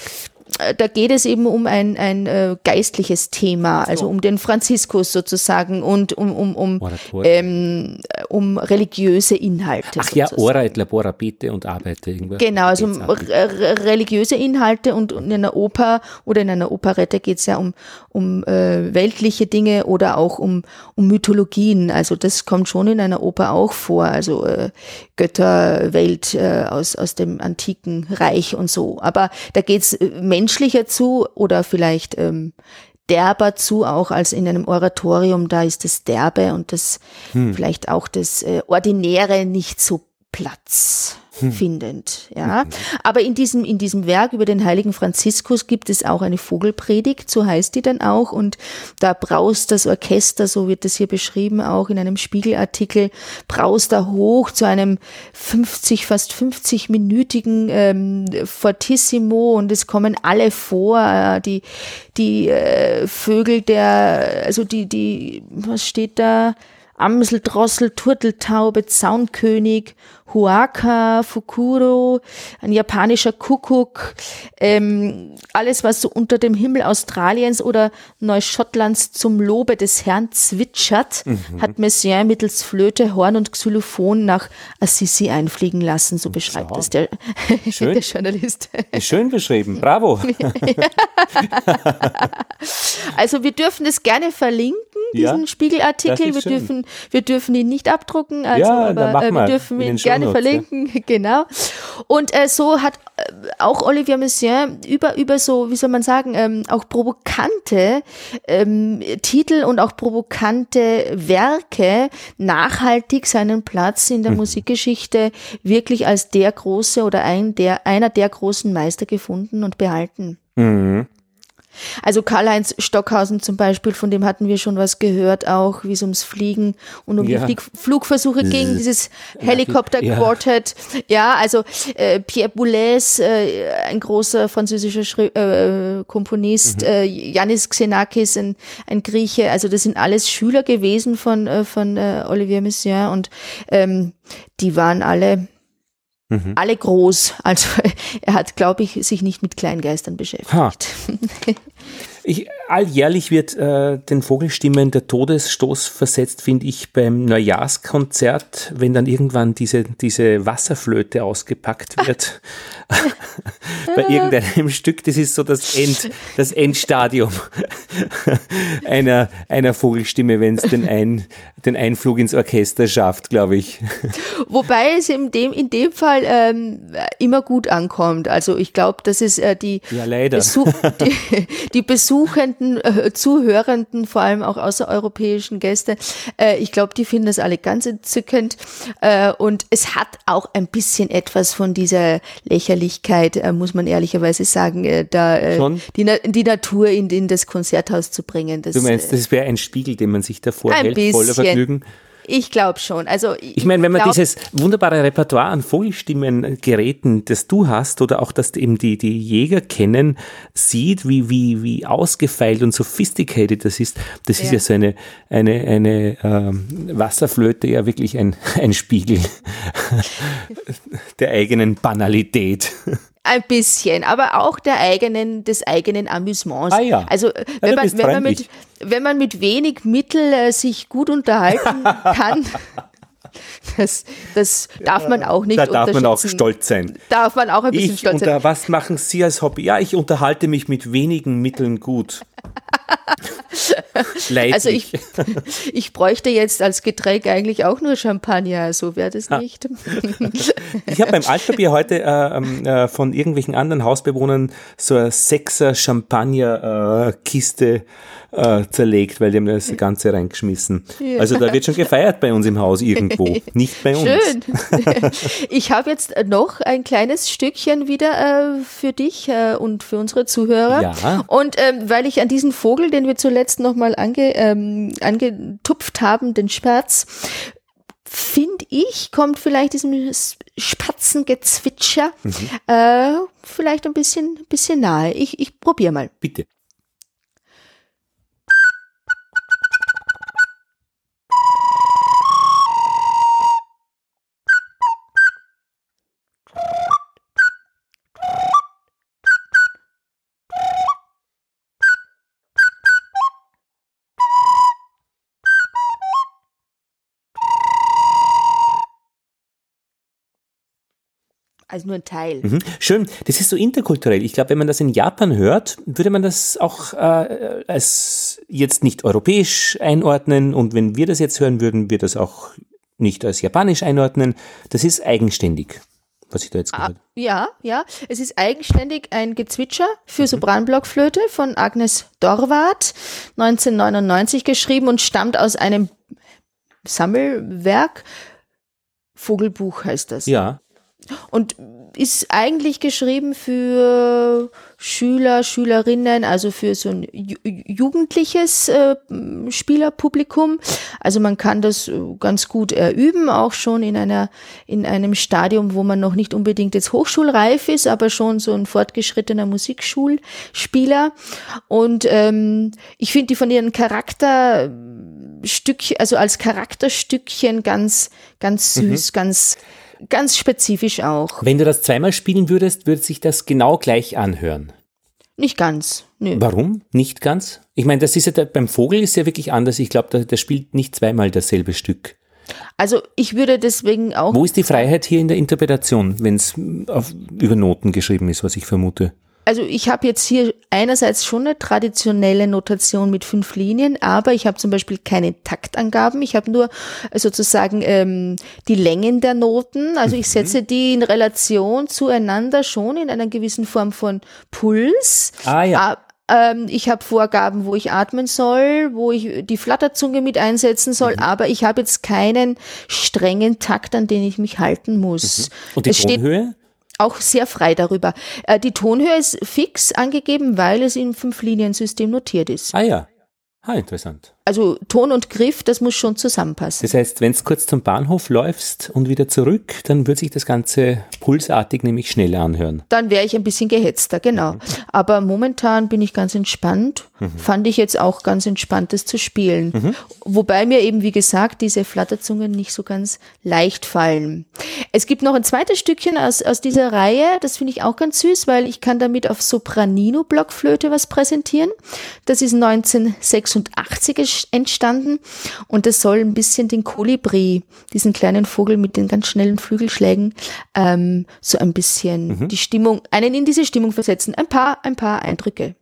Äh, da geht es eben um ein, ein äh, geistliches Thema, also um den Franziskus sozusagen und um, um, um, ähm, um religiöse Inhalte. Ach sozusagen. ja, ora et labora, bete und arbeite. Irgendwas. Genau, also um religiöse Inhalte und in einer Oper oder in einer Operette geht es ja um, um äh, weltliche Dinge oder auch um, um Mythologien. Also das kommt schon in einer Oper auch vor, also äh, Götterwelt äh, aus, aus dem antiken Reich und so. Aber da geht es äh, menschlicher zu oder vielleicht ähm, derber zu, auch als in einem Oratorium, da ist das Derbe und das hm. vielleicht auch das äh, Ordinäre nicht so Platz. Findend, ja. Aber in diesem, in diesem Werk über den heiligen Franziskus gibt es auch eine Vogelpredigt, so heißt die dann auch, und da braust das Orchester, so wird das hier beschrieben, auch in einem Spiegelartikel, braust da hoch zu einem 50, fast 50-minütigen ähm, Fortissimo und es kommen alle vor, äh, die, die äh, Vögel der, also die, die, was steht da? Amsel, Drossel, Turteltaube, Zaunkönig, Huaka, Fukuro, ein japanischer Kuckuck, ähm, alles, was so unter dem Himmel Australiens oder Neuschottlands zum Lobe des Herrn zwitschert, mhm. hat Messiaen mittels Flöte, Horn und Xylophon nach Assisi einfliegen lassen. So beschreibt Schau. das der, [LAUGHS] der Journalist. Schön beschrieben, bravo. [LAUGHS] also wir dürfen es gerne verlinken, diesen ja, Spiegelartikel. Wir dürfen, wir dürfen ihn nicht abdrucken, also, ja, aber äh, wir dürfen ihn gerne gerne verlinken, ja. [LAUGHS] genau. Und äh, so hat äh, auch Olivier Messiaen über, über so, wie soll man sagen, ähm, auch provokante ähm, Titel und auch provokante Werke nachhaltig seinen Platz in der mhm. Musikgeschichte wirklich als der große oder ein der, einer der großen Meister gefunden und behalten. Mhm. Also Karl-Heinz Stockhausen zum Beispiel, von dem hatten wir schon was gehört, auch wie es ums Fliegen und um ja. die Flugversuche ging, dieses Helikopter-Quartet. Ja. ja. also äh, Pierre Boulez, äh, ein großer französischer Schri äh, Komponist, mhm. äh, Yannis Xenakis, ein, ein Grieche, also das sind alles Schüler gewesen von, äh, von äh, Olivier Messiaen und ähm, die waren alle Mhm. Alle groß. Also [LAUGHS] er hat, glaube ich, sich nicht mit Kleingeistern beschäftigt. [LAUGHS] Ich, alljährlich wird äh, den Vogelstimmen der Todesstoß versetzt, finde ich, beim Neujahrskonzert, wenn dann irgendwann diese, diese Wasserflöte ausgepackt wird. [LAUGHS] Bei irgendeinem Stück, das ist so das, End, das Endstadium [LAUGHS] einer, einer Vogelstimme, wenn es den, Ein, den Einflug ins Orchester schafft, glaube ich. [LAUGHS] Wobei es in dem, in dem Fall ähm, immer gut ankommt. Also ich glaube, das ist äh, die, ja, leider. Besuch, die, die Besuch Besuchenden, äh, Zuhörenden, vor allem auch außereuropäischen Gäste, äh, ich glaube, die finden das alle ganz entzückend. Äh, und es hat auch ein bisschen etwas von dieser Lächerlichkeit, äh, muss man ehrlicherweise sagen, äh, da äh, die, die, Natur in, in, das Konzerthaus zu bringen. Das, du meinst, das wäre ein Spiegel, den man sich davor hält, voller Vergnügen? Ich glaube schon. Also ich, ich meine, wenn man glaub, dieses wunderbare Repertoire an Vogelstimmengeräten, das du hast, oder auch das eben die, die Jäger kennen, sieht, wie, wie, wie ausgefeilt und sophisticated das ist, das ja. ist ja so eine, eine, eine ähm, Wasserflöte ja wirklich ein, [LAUGHS] ein Spiegel [LAUGHS] der eigenen Banalität. Ein bisschen, aber auch der eigenen, des eigenen Amüsements. Ah ja. Also wenn, ja, man, wenn, man, mit, wenn man mit wenig Mittel äh, sich gut unterhalten [LAUGHS] kann, das, das darf man auch nicht Da darf man auch stolz sein. Darf man auch ein bisschen ich stolz sein. Was machen Sie als Hobby? Ja, ich unterhalte mich mit wenigen Mitteln gut. Also ich, [LAUGHS] ich bräuchte jetzt als Getränk eigentlich auch nur Champagner, so wäre das ah. nicht. [LAUGHS] ich habe beim Altpapier heute äh, ähm, äh, von irgendwelchen anderen Hausbewohnern so eine Sechser Champagner-Kiste äh, zerlegt, weil die haben das Ganze reingeschmissen. Ja. Also da wird schon gefeiert bei uns im Haus irgendwo, [LAUGHS] nicht bei uns. Schön. [LAUGHS] Ich habe jetzt noch ein kleines Stückchen wieder äh, für dich äh, und für unsere Zuhörer. Ja. Und ähm, weil ich an diesen Vogel, den wir zuletzt nochmal ange, ähm, angetupft haben, den Sperz, finde ich, kommt vielleicht diesem Spatzengezwitscher mhm. äh, vielleicht ein bisschen, bisschen nahe. Ich, ich probiere mal. Bitte. Also nur ein Teil. Mhm. Schön, das ist so interkulturell. Ich glaube, wenn man das in Japan hört, würde man das auch äh, als jetzt nicht europäisch einordnen. Und wenn wir das jetzt hören würden, wir das auch nicht als japanisch einordnen. Das ist eigenständig. was ich da jetzt gehört habe. Ah, ja, ja. Es ist eigenständig ein Gezwitscher für mhm. Sopranblockflöte von Agnes Dorwart, 1999 geschrieben und stammt aus einem Sammelwerk. Vogelbuch heißt das. Ja. Und ist eigentlich geschrieben für Schüler, Schülerinnen, also für so ein jugendliches äh, Spielerpublikum. Also man kann das ganz gut erüben, auch schon in einer in einem Stadium, wo man noch nicht unbedingt jetzt hochschulreif ist, aber schon so ein fortgeschrittener Musikschulspieler. Und ähm, ich finde die von ihren Charakterstück, also als Charakterstückchen ganz ganz süß, mhm. ganz Ganz spezifisch auch. Wenn du das zweimal spielen würdest, würde sich das genau gleich anhören. Nicht ganz. Nö. Warum? Nicht ganz? Ich meine, das ist ja der, beim Vogel ist ja wirklich anders. Ich glaube, der, der spielt nicht zweimal dasselbe Stück. Also ich würde deswegen auch. Wo ist die Freiheit hier in der Interpretation, wenn es über Noten geschrieben ist, was ich vermute? Also ich habe jetzt hier einerseits schon eine traditionelle Notation mit fünf Linien, aber ich habe zum Beispiel keine Taktangaben. Ich habe nur sozusagen ähm, die Längen der Noten. Also ich mhm. setze die in Relation zueinander schon in einer gewissen Form von Puls. Ah ja. Ähm, ich habe Vorgaben, wo ich atmen soll, wo ich die Flatterzunge mit einsetzen soll, mhm. aber ich habe jetzt keinen strengen Takt, an den ich mich halten muss. Mhm. Und die es Tonhöhe? Steht, auch sehr frei darüber. Äh, die Tonhöhe ist fix angegeben, weil es im Fünf-Linien-System notiert ist. Ah ja. Ah, interessant. Also Ton und Griff, das muss schon zusammenpassen. Das heißt, wenn es kurz zum Bahnhof läufst und wieder zurück, dann wird sich das Ganze pulsartig nämlich schneller anhören. Dann wäre ich ein bisschen gehetzter, genau. Mhm. Aber momentan bin ich ganz entspannt. Mhm. Fand ich jetzt auch ganz entspannt, das zu spielen. Mhm. Wobei mir eben, wie gesagt, diese Flatterzungen nicht so ganz leicht fallen. Es gibt noch ein zweites Stückchen aus, aus dieser Reihe, das finde ich auch ganz süß, weil ich kann damit auf Sopranino-Blockflöte was präsentieren. Das ist 1986 entstanden und es soll ein bisschen den Kolibri, diesen kleinen Vogel mit den ganz schnellen Flügelschlägen, ähm, so ein bisschen mhm. die Stimmung, einen in diese Stimmung versetzen. Ein paar, ein paar Eindrücke.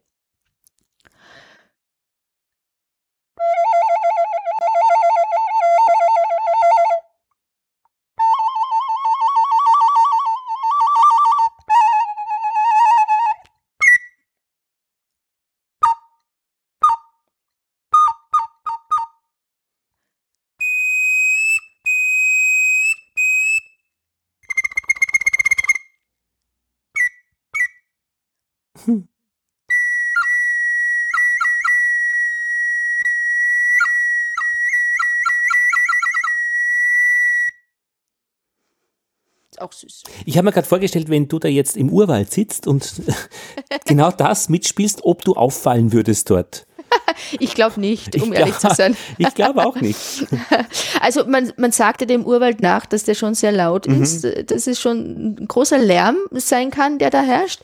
Süß. Ich habe mir gerade vorgestellt, wenn du da jetzt im Urwald sitzt und [LAUGHS] genau das mitspielst, ob du auffallen würdest dort. Ich glaube nicht, um ich ehrlich glaub, zu sein. [LAUGHS] ich glaube auch nicht. [LAUGHS] Also man, man sagte dem Urwald nach, dass der schon sehr laut mhm. ist, dass es schon ein großer Lärm sein kann, der da herrscht.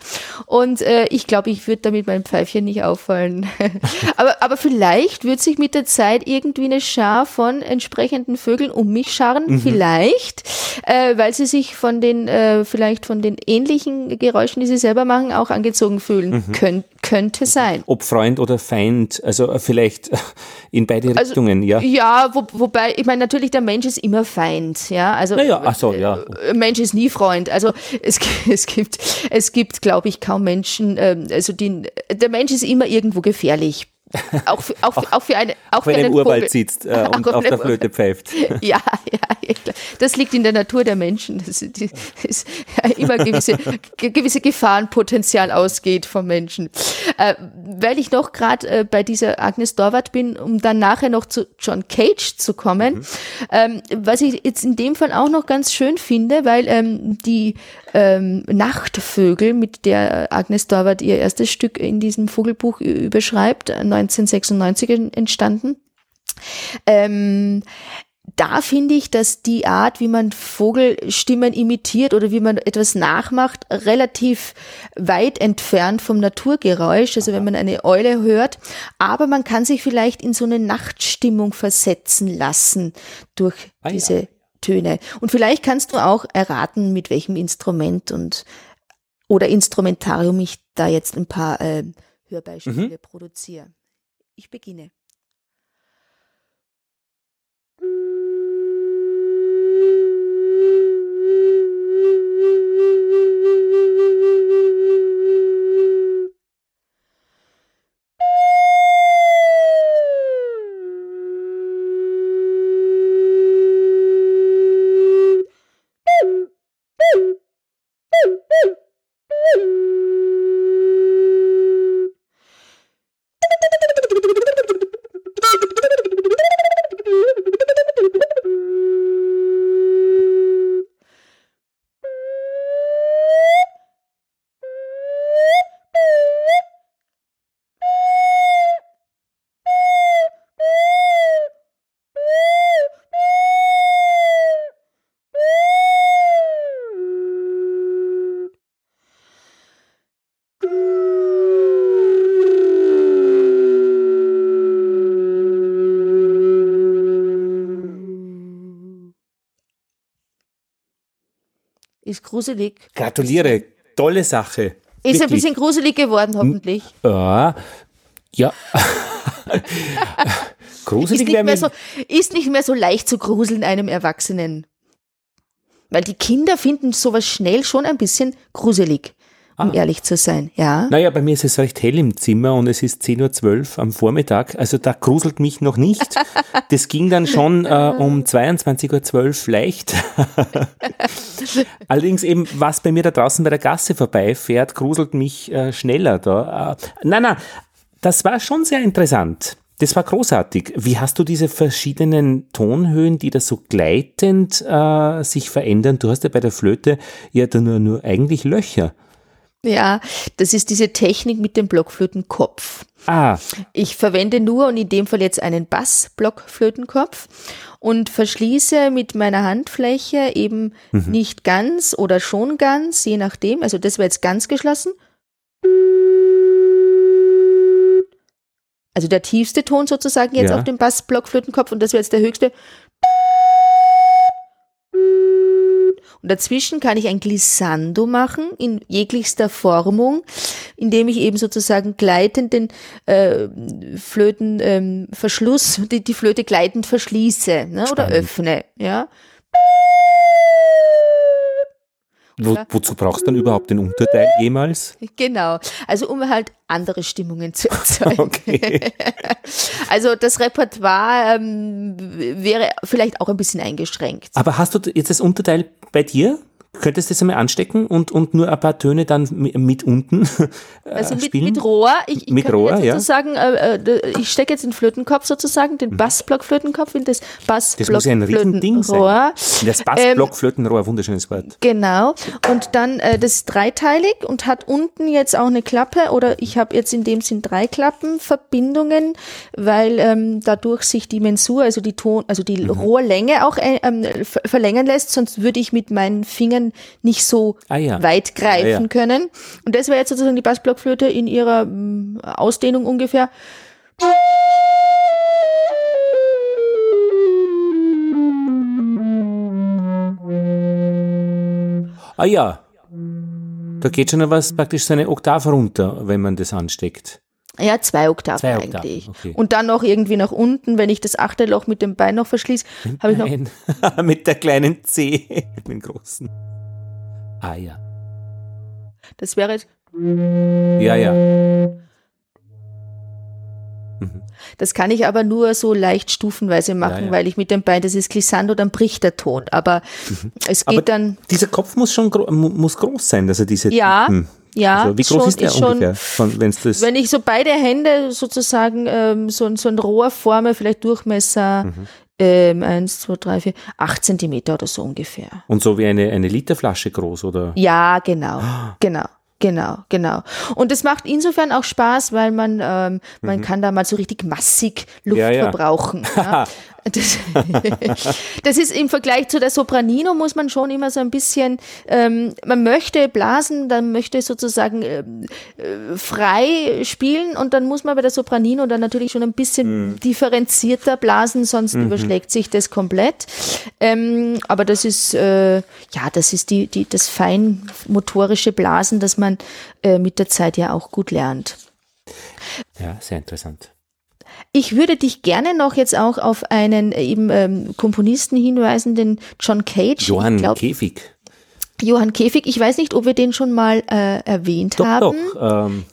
Und äh, ich glaube, ich würde damit mein Pfeifchen nicht auffallen. [LAUGHS] aber, aber vielleicht wird sich mit der Zeit irgendwie eine Schar von entsprechenden Vögeln um mich scharren. Mhm. Vielleicht, äh, weil sie sich von den, äh, vielleicht von den ähnlichen Geräuschen, die sie selber machen, auch angezogen fühlen. Mhm. Kön könnte sein. Ob Freund oder Feind, also vielleicht [LAUGHS] in beide also, Richtungen, ja. Ja, wo, wobei, ich meine, natürlich, der Mensch ist immer Feind, ja. Also, naja, ach so, ja. Äh, Mensch ist nie Freund. Also, [LAUGHS] es, es gibt, es gibt, glaube ich, kaum Menschen, ähm, also die, der Mensch ist immer irgendwo gefährlich auch für, auch, auch, auch für eine auch, wenn er im Urwald Vogel. sitzt äh, [LAUGHS] und auf der Flöte pfeift. [LAUGHS] Ja, ja, das liegt in der Natur der Menschen. Das ist, [LAUGHS] immer gewisse, gewisse Gefahrenpotenzial ausgeht vom Menschen. Äh, weil ich noch gerade äh, bei dieser Agnes Dorwart bin, um dann nachher noch zu John Cage zu kommen, mhm. ähm, was ich jetzt in dem Fall auch noch ganz schön finde, weil ähm, die ähm, Nachtvögel, mit der Agnes Dorwart ihr erstes Stück in diesem Vogelbuch überschreibt, 1996 entstanden. Ähm, da finde ich, dass die Art, wie man Vogelstimmen imitiert oder wie man etwas nachmacht, relativ weit entfernt vom Naturgeräusch. Also wenn man eine Eule hört, aber man kann sich vielleicht in so eine Nachtstimmung versetzen lassen durch ah, diese ja. Töne. Und vielleicht kannst du auch erraten, mit welchem Instrument und oder Instrumentarium ich da jetzt ein paar äh, Hörbeispiele mhm. produziere. Ich beginne. Gruselig. Gratuliere, tolle Sache. Ist Wirklich. ein bisschen gruselig geworden, hoffentlich. Ja, ja. [LAUGHS] Ist Gruselig nicht, wäre mehr so, ist nicht mehr so leicht zu gruseln einem Erwachsenen. Weil die Kinder finden sowas schnell schon ein bisschen gruselig, um Ah. ehrlich zu sein. Ja. Naja, bei mir ist es recht hell im Zimmer und es ist 10.12 Uhr am Vormittag. Also da gruselt mich noch nicht. Das ging dann schon äh, um 22.12 Uhr leicht. [LAUGHS] Allerdings eben, was bei mir da draußen bei der Gasse vorbeifährt, gruselt mich äh, schneller da. Äh, nein, nein, das war schon sehr interessant. Das war großartig. Wie hast du diese verschiedenen Tonhöhen, die da so gleitend äh, sich verändern? Du hast ja bei der Flöte ja da nur, nur eigentlich Löcher. Ja, das ist diese Technik mit dem Blockflötenkopf. Ah, Ich verwende nur und in dem Fall jetzt einen Bass-Blockflötenkopf und verschließe mit meiner Handfläche eben nicht ganz oder schon ganz, je nachdem. Also das wäre jetzt ganz geschlossen. Also der tiefste Ton sozusagen jetzt Ja. auf dem Bass-Blockflötenkopf und das wäre jetzt der höchste. Und dazwischen kann ich ein Glissando machen in jeglichster Formung, indem ich eben sozusagen gleitend den äh, Flötenverschluss, ähm, die, die Flöte gleitend verschließe ne, oder öffne. Ja. Wo, wozu brauchst du dann überhaupt den Unterteil jemals? Genau. Also um halt andere Stimmungen zu erzeugen. [LAUGHS] Okay. [LAUGHS] Also das Repertoire ähm, wäre vielleicht auch ein bisschen eingeschränkt. Aber hast du jetzt das Unterteil bei dir? Könntest du das einmal anstecken und, und nur ein paar Töne dann mi- mit unten [LAUGHS] äh, Also mit, spielen? mit Rohr, ich, ich Mit kann Rohr, jetzt ja. sozusagen, äh, äh, ich stecke jetzt den Flötenkopf sozusagen, den Bassblockflötenkopf in das das muss ja ein Riesending sein. Bassblockflötenrohr. Das Bassblockflötenrohr, wunderschönes Wort. Genau. Und dann, äh, das ist dreiteilig und hat unten jetzt auch eine Klappe oder ich habe jetzt in dem Sinn drei Klappenverbindungen, weil ähm, dadurch sich die Mensur, also die Ton, also die Mhm. Rohrlänge auch äh, ähm, ver verlängern lässt, sonst würde ich mit meinen Fingern nicht so Ah ja. weit greifen Ja, ja. können. Und das wäre jetzt sozusagen die Bassblockflöte in ihrer mm, Ausdehnung ungefähr. Ah ja. Da geht schon was praktisch so eine Oktav runter, wenn man das ansteckt. Ja, zwei Oktaven Zwei Oktaven, eigentlich. okay. Und dann noch irgendwie nach unten, wenn ich das achte Loch mit dem Bein noch verschließe, habe ich noch [LAUGHS] mit der kleinen C, mit dem großen. Ah ja. Das wäre jetzt, Ja, ja. das kann ich aber nur so leicht stufenweise machen, Ja, ja. weil ich mit dem Bein, das ist Glissando, dann bricht der Ton. Aber es geht Mhm. Aber dann, Dieser Kopf muss schon gro mu- muss groß sein, dass er diese. Ja, Hm. Ja, Also, wie groß schon, ist der ungefähr? Von, wenn's das, wenn ich so beide Hände sozusagen ähm, so, ein- so ein Rohr forme, vielleicht Durchmesser Mhm. ähm, eins, zwei, drei, vier, acht Zentimeter oder so ungefähr. und so wie eine, eine Literflasche groß, oder? Ja, genau, Ah. genau. Genau, genau. Und es macht insofern auch Spaß, weil man, ähm, man kann da mal so richtig massig Luft Mhm. Ja, ja. verbrauchen. Ja. [LAUGHS] Das, [LAUGHS] das ist im Vergleich zu der Sopranino muss man schon immer so ein bisschen, ähm, man möchte blasen, dann möchte sozusagen ähm, äh, frei spielen und dann muss man bei der Sopranino dann natürlich schon ein bisschen Mhm. differenzierter blasen, sonst überschlägt sich das komplett. Ähm, aber das ist, äh, ja, das ist die, die, das feinmotorische Blasen, das man äh, mit der Zeit ja auch gut lernt. Ja, sehr interessant. Ich würde dich gerne noch jetzt auch auf einen äh, eben ähm, Komponisten hinweisen, den John Cage. Johann glaub, Käfig. Johann Käfig. Ich weiß nicht, ob wir den schon mal äh, erwähnt Doch, haben. doch. Ähm,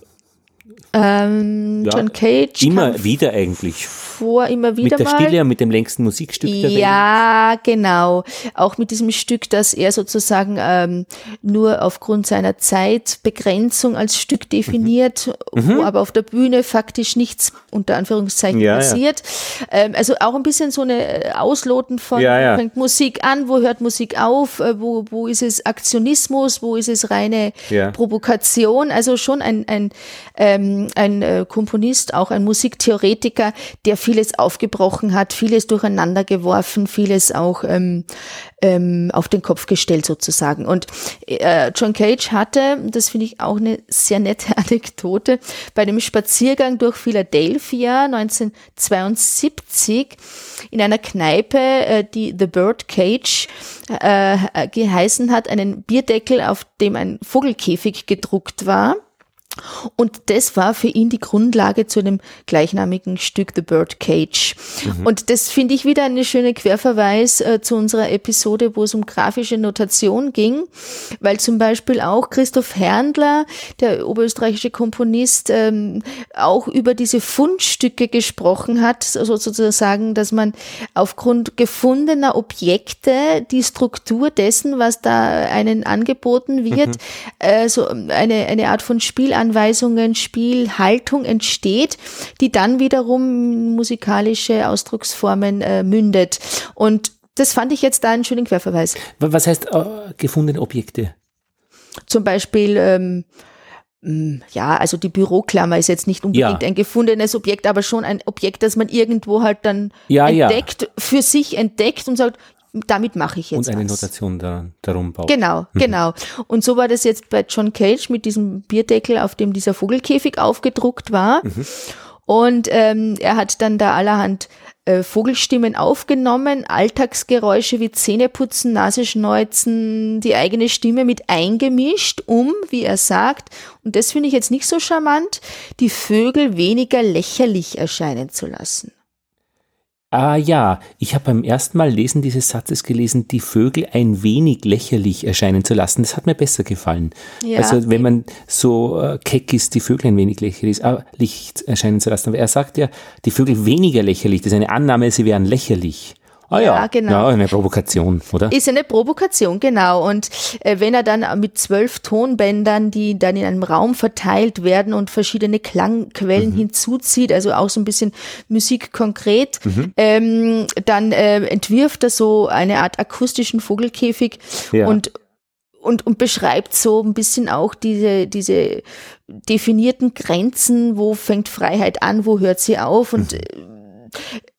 Ähm, Ja, John Cage immer wieder eigentlich. vor, immer wieder Mit der mal. Stille und mit dem längsten Musikstück der Welt. Ja, genau. Auch mit diesem Stück, das er sozusagen ähm, nur aufgrund seiner Zeitbegrenzung als Stück definiert, wo aber auf der Bühne faktisch nichts unter Anführungszeichen Mhm. Ja, ja. passiert. Ähm, also auch ein bisschen so eine äh, Ausloten von, Ja, ja. wo fängt Musik an, wo hört Musik auf, äh, wo, wo ist es Aktionismus, wo ist es reine Ja. Provokation. Also schon ein, ein, ähm, ein äh, Komponist, auch ein Musiktheoretiker, der vieles aufgebrochen hat, vieles durcheinander geworfen, vieles auch ähm, ähm, auf den Kopf gestellt sozusagen. Und äh, John Cage hatte, das finde ich auch eine sehr nette [LAUGHS] Anekdote, bei dem Spaziergang durch Philadelphia 1972 in einer Kneipe, äh, die The Bird Cage äh, geheißen hat, einen Bierdeckel, auf dem ein Vogelkäfig gedruckt war. Und das war für ihn die Grundlage zu dem gleichnamigen Stück The Bird Cage. Mhm. Und das finde ich wieder eine schöne Querverweis äh, zu unserer Episode, wo es um grafische Notation ging, weil zum Beispiel auch Christoph Herndler, der oberösterreichische Komponist, ähm, auch über diese Fundstücke gesprochen hat, sozusagen, dass man aufgrund gefundener Objekte die Struktur dessen, was da einen angeboten wird, mhm. äh, so eine, eine Art von Spiel Spielanweisungen, Spielhaltung entsteht, die dann wiederum musikalische Ausdrucksformen äh, mündet. Und das fand ich jetzt da einen schönen Querverweis. Was heißt äh, gefundene Objekte? Zum Beispiel, ähm, mm, ja, also die Büroklammer ist jetzt nicht unbedingt ja. ein gefundenes Objekt, aber schon ein Objekt, das man irgendwo halt dann ja, entdeckt, ja. für sich entdeckt und sagt, damit mache ich jetzt Und eine was. Notation da, darum baut. Genau, mhm. genau. Und so war das jetzt bei John Cage mit diesem Bierdeckel, auf dem dieser Vogelkäfig aufgedruckt war. Mhm. Und ähm, er hat dann da allerhand äh, Vogelstimmen aufgenommen, Alltagsgeräusche wie Zähneputzen, Nasenschneuzen, die eigene Stimme mit eingemischt, um, wie er sagt, und das finde ich jetzt nicht so charmant, die Vögel weniger lächerlich erscheinen zu lassen. Ah ja, ich habe beim ersten Mal lesen dieses Satzes gelesen, die Vögel ein wenig lächerlich erscheinen zu lassen. Das hat mir besser gefallen. Ja. Also wenn man so äh, keck ist, die Vögel ein wenig lächerlich äh, erscheinen zu lassen. Aber er sagt ja, die Vögel weniger lächerlich. Das ist eine Annahme, sie wären lächerlich. Ah ja, ja, genau. Ja, eine Provokation, oder? Ist eine Provokation, genau. Und äh, wenn er dann mit zwölf Tonbändern, die dann in einem Raum verteilt werden und verschiedene Klangquellen mhm. hinzuzieht, also auch so ein bisschen Musik konkret, mhm. ähm, dann äh, entwirft er so eine Art akustischen Vogelkäfig ja. und und, und beschreibt so ein bisschen auch diese, diese definierten Grenzen, wo fängt Freiheit an, wo hört sie auf und mhm.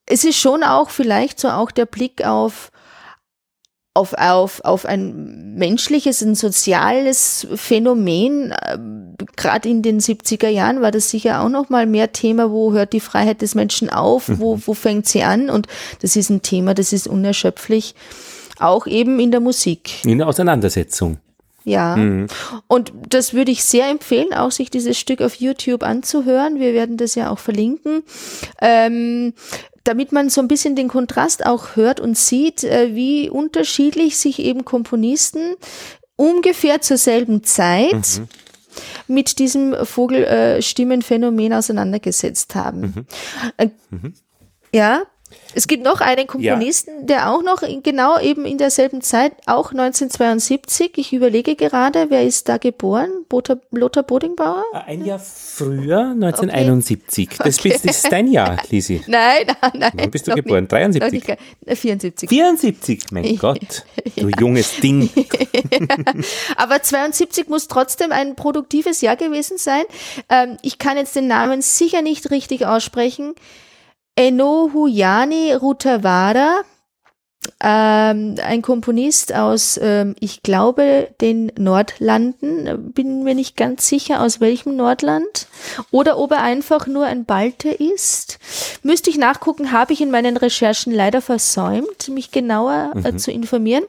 Es ist schon auch vielleicht so auch der Blick auf, auf, auf, auf ein menschliches, ein soziales Phänomen. Gerade in den 70er Jahren war das sicher auch noch mal mehr Thema, wo hört die Freiheit des Menschen auf, wo, mhm. wo fängt sie an? Und das ist ein Thema, das ist unerschöpflich, auch eben in der Musik. In der Auseinandersetzung. Ja. Mhm. Und das würde ich sehr empfehlen, auch sich dieses Stück auf YouTube anzuhören. Wir werden das ja auch verlinken. Ähm, damit man so ein bisschen den Kontrast auch hört und sieht, äh, wie unterschiedlich sich eben Komponisten ungefähr zur selben Zeit mhm. mit diesem Vogelstimmenphänomen auseinandergesetzt haben. Mhm. Äh, mhm. Ja, es gibt noch einen Komponisten, ja. der auch noch in, genau eben in derselben Zeit, auch 1972, ich überlege gerade, wer ist da geboren? Lothar, Lothar Bodingbauer? Ein Jahr früher, 1971. Okay. Das, okay. das ist dein Jahr, [LAUGHS] Lisi. Nein, nein, nein. Wann bist du geboren? Nicht, 73? Nicht, 74. 74, mein [LAUGHS] Gott, du junges Ding. [LAUGHS] Aber 72 muss trotzdem ein produktives Jahr gewesen sein. Ähm, ich kann jetzt den Namen sicher nicht richtig aussprechen. Enohuyani Rutavara, ähm, ein Komponist aus, ähm, ich glaube, den Nordlanden, bin mir nicht ganz sicher, aus welchem Nordland, oder ob er einfach nur ein Balte ist. Müsste ich nachgucken, habe ich in meinen Recherchen leider versäumt, mich genauer äh, mhm. zu informieren.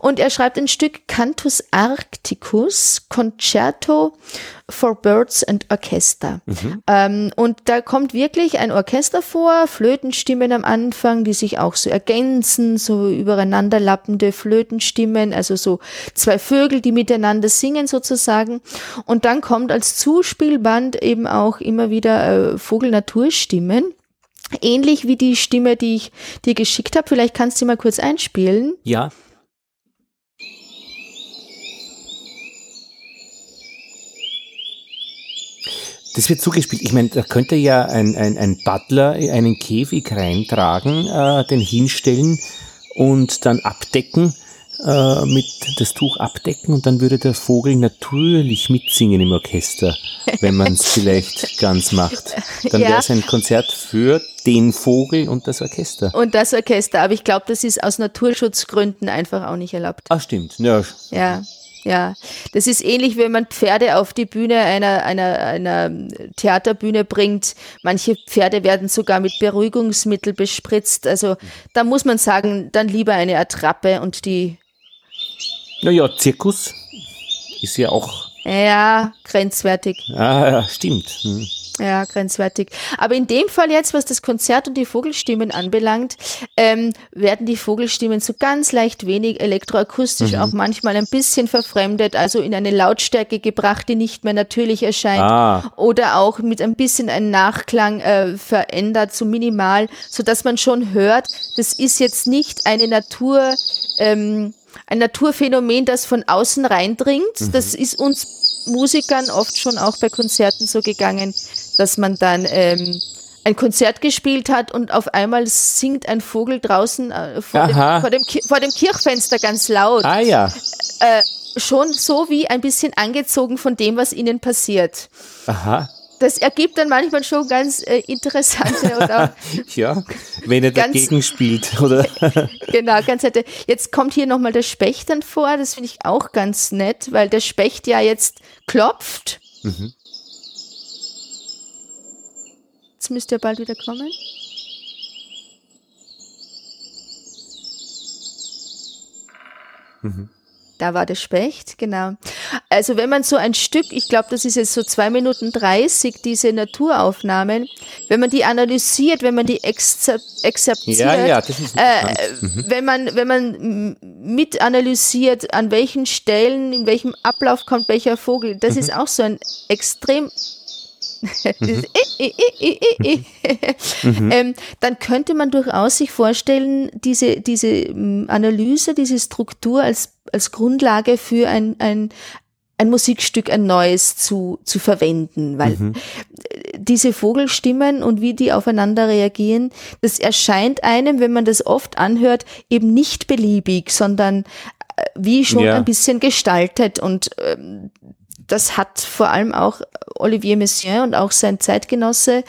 Und er schreibt ein Stück Cantus Arcticus, Concerto for Birds and Orchester. Mhm. Ähm, und da kommt wirklich ein Orchester vor, Flötenstimmen am Anfang, die sich auch so ergänzen, so übereinanderlappende Flötenstimmen, also so zwei Vögel, die miteinander singen sozusagen. Und dann kommt als Zuspielband eben auch immer wieder äh, Vogelnaturstimmen. Ähnlich wie die Stimme, die ich dir geschickt habe. Vielleicht kannst du mal kurz einspielen. Ja. Das wird zugespielt. Ich meine, da könnte ja ein, ein, ein Butler einen Käfig reintragen, äh, den hinstellen und dann abdecken äh, mit das Tuch abdecken und dann würde der Vogel natürlich mitsingen im Orchester, wenn man es [LAUGHS] vielleicht ganz macht. Dann Ja. wäre es ein Konzert für den Vogel und das Orchester. Und das Orchester, aber ich glaube, das ist aus Naturschutzgründen einfach auch nicht erlaubt. Ah, stimmt. Ja, Ja, ja. Das ist ähnlich, wenn man Pferde auf die Bühne einer, einer, einer Theaterbühne bringt. Manche Pferde werden sogar mit Beruhigungsmittel bespritzt. Also da muss man sagen, dann lieber eine Attrappe und die, naja, Zirkus ist ja auch. ja, grenzwertig. Ah, ja, stimmt. Hm. Ja, grenzwertig. Aber in dem Fall jetzt, was das Konzert und die Vogelstimmen anbelangt, ähm, werden die Vogelstimmen so ganz leicht wenig elektroakustisch, auch manchmal ein bisschen verfremdet, also in eine Lautstärke gebracht, die nicht mehr natürlich erscheint. Ah. Oder auch mit ein bisschen einem Nachklang äh, verändert, so minimal, so dass man schon hört, das ist jetzt nicht eine Natur, ähm, ein Naturphänomen, das von außen reindringt. Das ist uns Musikern oft schon auch bei Konzerten so gegangen, dass man dann ähm, ein Konzert gespielt hat und auf einmal singt ein Vogel draußen äh, vor, dem, vor, dem, vor dem Kirchfenster ganz laut. Ah ja. Äh, schon so wie ein bisschen angezogen von dem, was ihnen passiert. Aha. Das ergibt dann manchmal schon ganz äh, interessante [LAUGHS] oder Ja. Wenn er Ganz- dagegen spielt, oder? [LAUGHS] genau, ganz nette. Jetzt kommt hier nochmal der Specht dann vor, das finde ich auch ganz nett, weil der Specht ja jetzt klopft. Jetzt müsste er bald wieder kommen. Da war der Specht, genau. Also wenn man so ein Stück, ich glaube, das ist jetzt so zwei Minuten dreißig, diese Naturaufnahmen, wenn man die analysiert, wenn man die exzer exerziert, Ja, ja, äh, interessant. wenn man, wenn man mit analysiert, an welchen Stellen, in welchem Ablauf kommt welcher Vogel, das ist auch so ein extrem [LAUGHS] Dieses ähm, dann könnte man durchaus sich vorstellen, diese, diese m, Analyse, diese Struktur als, als Grundlage für ein, ein, ein Musikstück, ein neues zu, zu verwenden, weil äh, diese Vogelstimmen und wie die aufeinander reagieren, das erscheint einem, wenn man das oft anhört, eben nicht beliebig, sondern äh, wie schon Ja. ein bisschen gestaltet und ähm, das hat vor allem auch Olivier Messiaen und auch sein Zeitgenosse,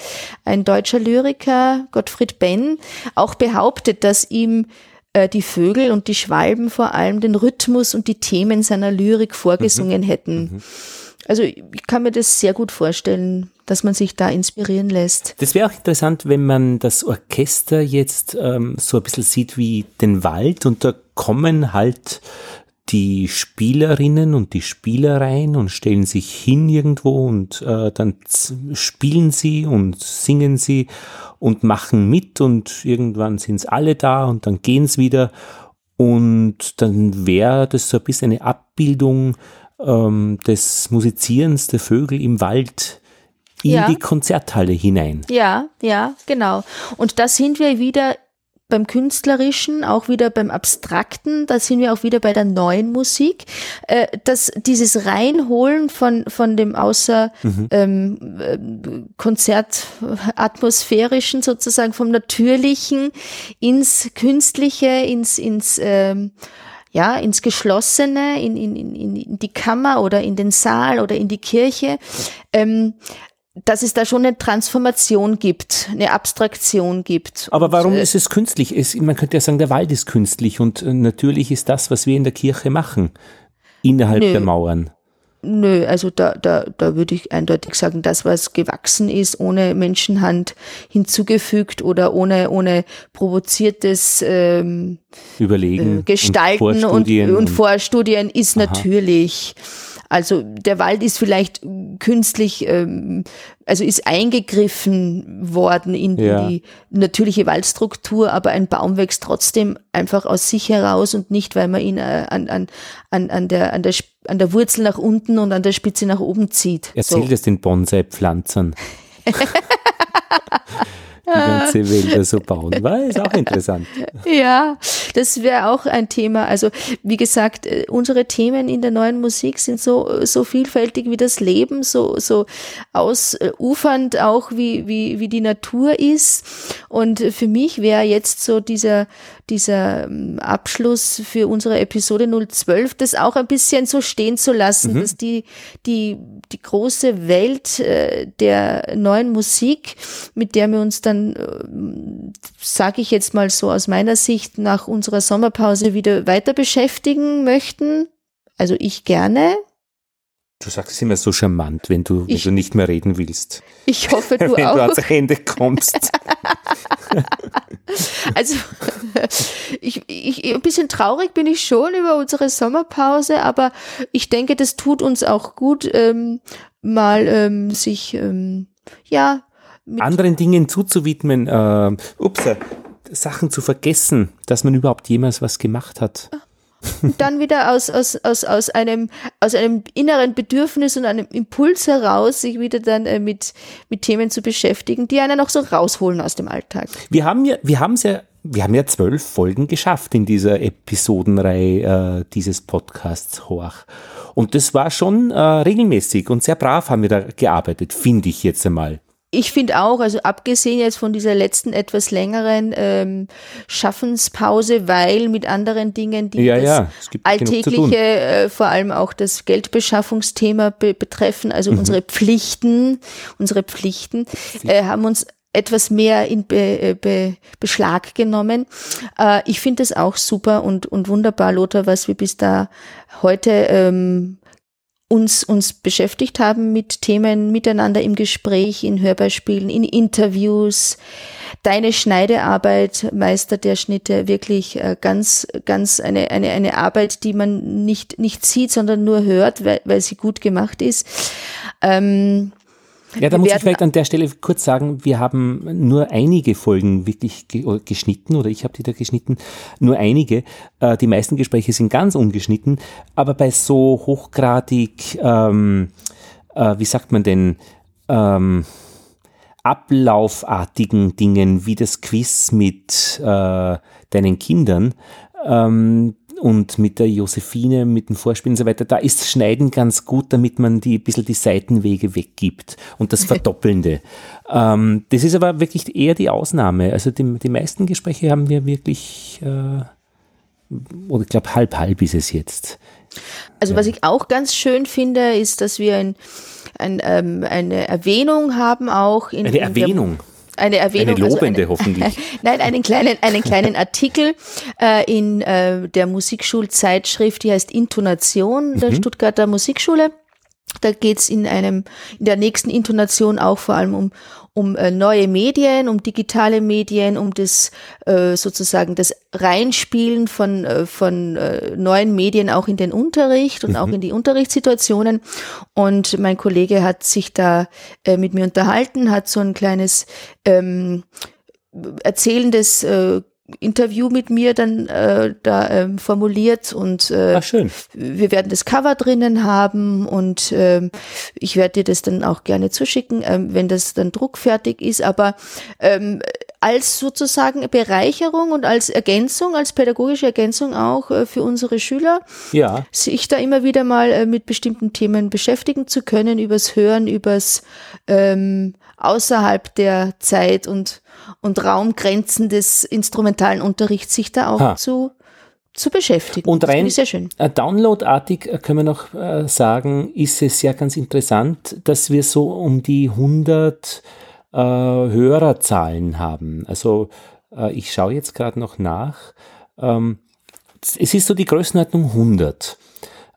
ein deutscher Lyriker, Gottfried Benn, auch behauptet, dass ihm äh, die Vögel und die Schwalben vor allem den Rhythmus und die Themen seiner Lyrik vorgesungen hätten. Also ich kann mir das sehr gut vorstellen, dass man sich da inspirieren lässt. Das wäre auch interessant, wenn man das Orchester jetzt ähm, so ein bisschen sieht wie den Wald und da kommen halt die Spielerinnen und die Spieler rein und stellen sich hin irgendwo und äh, dann spielen sie und singen sie und machen mit und irgendwann sind alle da und dann gehen sie wieder und dann wäre das so ein bisschen eine Abbildung ähm, des Musizierens der Vögel im Wald in Ja. die Konzerthalle hinein. Ja, ja, genau. Und da sind wir wieder beim Künstlerischen, auch wieder beim Abstrakten, da sind wir auch wieder bei der neuen Musik. Äh, dass dieses Reinholen von, von dem außer ähm, ähm, Konzertatmosphärischen sozusagen, vom Natürlichen ins Künstliche, ins, ins ähm, ja, ins Geschlossene, in, in, in, in die Kammer oder in den Saal oder in die Kirche, ähm, dass es da schon eine Transformation gibt, eine Abstraktion gibt. Aber Und, warum äh, ist es künstlich? Es, man könnte ja sagen, der Wald ist künstlich und äh, natürlich ist das, was wir in der Kirche machen, innerhalb Nö. der Mauern. Nö, also da, da, da würde ich eindeutig sagen, das, was gewachsen ist, ohne Menschenhand hinzugefügt oder ohne, ohne provoziertes ähm, Überlegen. äh, Gestalten und und, Vorstudien und, Vorstudien ist natürlich, also der Wald ist vielleicht künstlich, ähm, also ist eingegriffen worden in Ja. die natürliche Waldstruktur, aber ein Baum wächst trotzdem einfach aus sich heraus und nicht, weil man ihn äh, an, an, an, an, der, an, der, an der Wurzel nach unten und an der Spitze nach oben zieht. Erzählt es den Bonsai-Pflanzern. [LAUGHS] [LAUGHS] Die ganze Wälder so bauen. War ist auch interessant. [LAUGHS] Ja, das wäre auch ein Thema. Also wie gesagt, äh, unsere Themen in der neuen Musik sind so so vielfältig wie das Leben, so so ausufernd auch wie wie wie die Natur ist. Und für mich wäre jetzt so dieser dieser ähm, Abschluss für unsere Episode 012, das auch ein bisschen so stehen zu lassen, mhm. dass die, die, die große Welt äh, der neuen Musik, mit der wir uns dann, äh, sage ich jetzt mal so aus meiner Sicht, nach unserer Sommerpause wieder weiter beschäftigen möchten. Also ich gerne, Du sagst es immer so charmant, wenn du, ich, wenn du nicht mehr reden willst. Ich hoffe, du wenn auch. [LAUGHS] Wenn du ans Ende kommst. [LAUGHS] also, ich, ich, ein bisschen traurig bin ich schon über unsere Sommerpause, aber ich denke, das tut uns auch gut, ähm, mal ähm, sich, ähm, ja. Anderen Dingen zuzuwidmen, äh, ups, Sachen zu vergessen, dass man überhaupt jemals was gemacht hat. Ach [LAUGHS] dann wieder aus, aus, aus, aus, einem, aus einem inneren Bedürfnis und einem Impuls heraus, sich wieder dann äh, mit, mit Themen zu beschäftigen, die einen auch so rausholen aus dem Alltag. Wir haben ja, wir haben es ja, wir haben ja zwölf Folgen geschafft in dieser Episodenreihe äh, dieses Podcasts Horch. Und das war schon äh, regelmäßig und sehr brav haben wir da gearbeitet, finde ich jetzt einmal ich finde auch, also abgesehen jetzt von dieser letzten etwas längeren ähm, Schaffenspause, weil mit anderen Dingen, die ja, das ja, alltägliche, äh, vor allem auch das Geldbeschaffungsthema be betreffen, also mhm. unsere Pflichten, unsere Pflichten, äh, haben uns etwas mehr in Be äh, Be Beschlag genommen. Äh, ich finde das auch super und, und wunderbar, Lothar, was wir bis da heute ähm, uns, uns beschäftigt haben mit Themen miteinander im Gespräch, in Hörbeispielen, in Interviews. Deine Schneidearbeit, Meister der Schnitte, wirklich äh, ganz, ganz eine, eine, eine Arbeit, die man nicht, nicht sieht, sondern nur hört, weil, weil sie gut gemacht ist. Ähm, ja, da muss ich vielleicht an der Stelle kurz sagen, wir haben nur einige Folgen wirklich geschnitten oder ich habe die da geschnitten, nur einige. Äh, die meisten Gespräche sind ganz ungeschnitten, aber bei so hochgradig, ähm, äh, wie sagt man denn, ähm, ablaufartigen Dingen wie das Quiz mit äh, deinen Kindern, ähm, und mit der Josephine, mit dem Vorspiel und so weiter, da ist Schneiden ganz gut, damit man die ein bisschen die Seitenwege weggibt und das [LAUGHS] Verdoppelnde. ähm, das ist aber wirklich eher die Ausnahme. Also die, die meisten Gespräche haben wir wirklich, äh, oder ich glaube halb halb ist es jetzt. Also ja. was ich auch ganz schön finde, ist, dass wir ein, ein, ähm, eine Erwähnung haben auch in eine Erwähnung. Eine Erwähnung. Eine lobende also eine, hoffentlich. Nein, einen kleinen, einen kleinen Artikel äh, in äh, der Musikschulzeitschrift, die heißt Intonation der mhm. Stuttgarter Musikschule. Da geht's in einem, in der nächsten Intonation auch vor allem um, um äh, neue Medien, um digitale Medien, um das äh, sozusagen das Reinspielen von, äh, von äh, neuen Medien auch in den Unterricht und mhm. auch in die Unterrichtssituationen. Und mein Kollege hat sich da äh, mit mir unterhalten, hat so ein kleines ähm, erzählendes äh, Interview mit mir dann äh, da ähm, formuliert und äh, Ach, schön. wir werden das Cover drinnen haben und äh, ich werde dir das dann auch gerne zuschicken, äh, wenn das dann druckfertig ist, aber ähm, als sozusagen Bereicherung und als Ergänzung, als pädagogische Ergänzung auch äh, für unsere Schüler, ja. sich da immer wieder mal äh, mit bestimmten Themen beschäftigen zu können, übers Hören, übers ähm, außerhalb der Zeit und und Raumgrenzen des instrumentalen Unterrichts sich da auch ha. zu zu beschäftigen. Und rein sehr schön. Äh, downloadartig können wir noch äh, sagen, ist es ja ganz interessant, dass wir so um die 100 äh, Hörerzahlen haben. Also äh, ich schaue jetzt gerade noch nach. Ähm, es ist so die Größenordnung 100.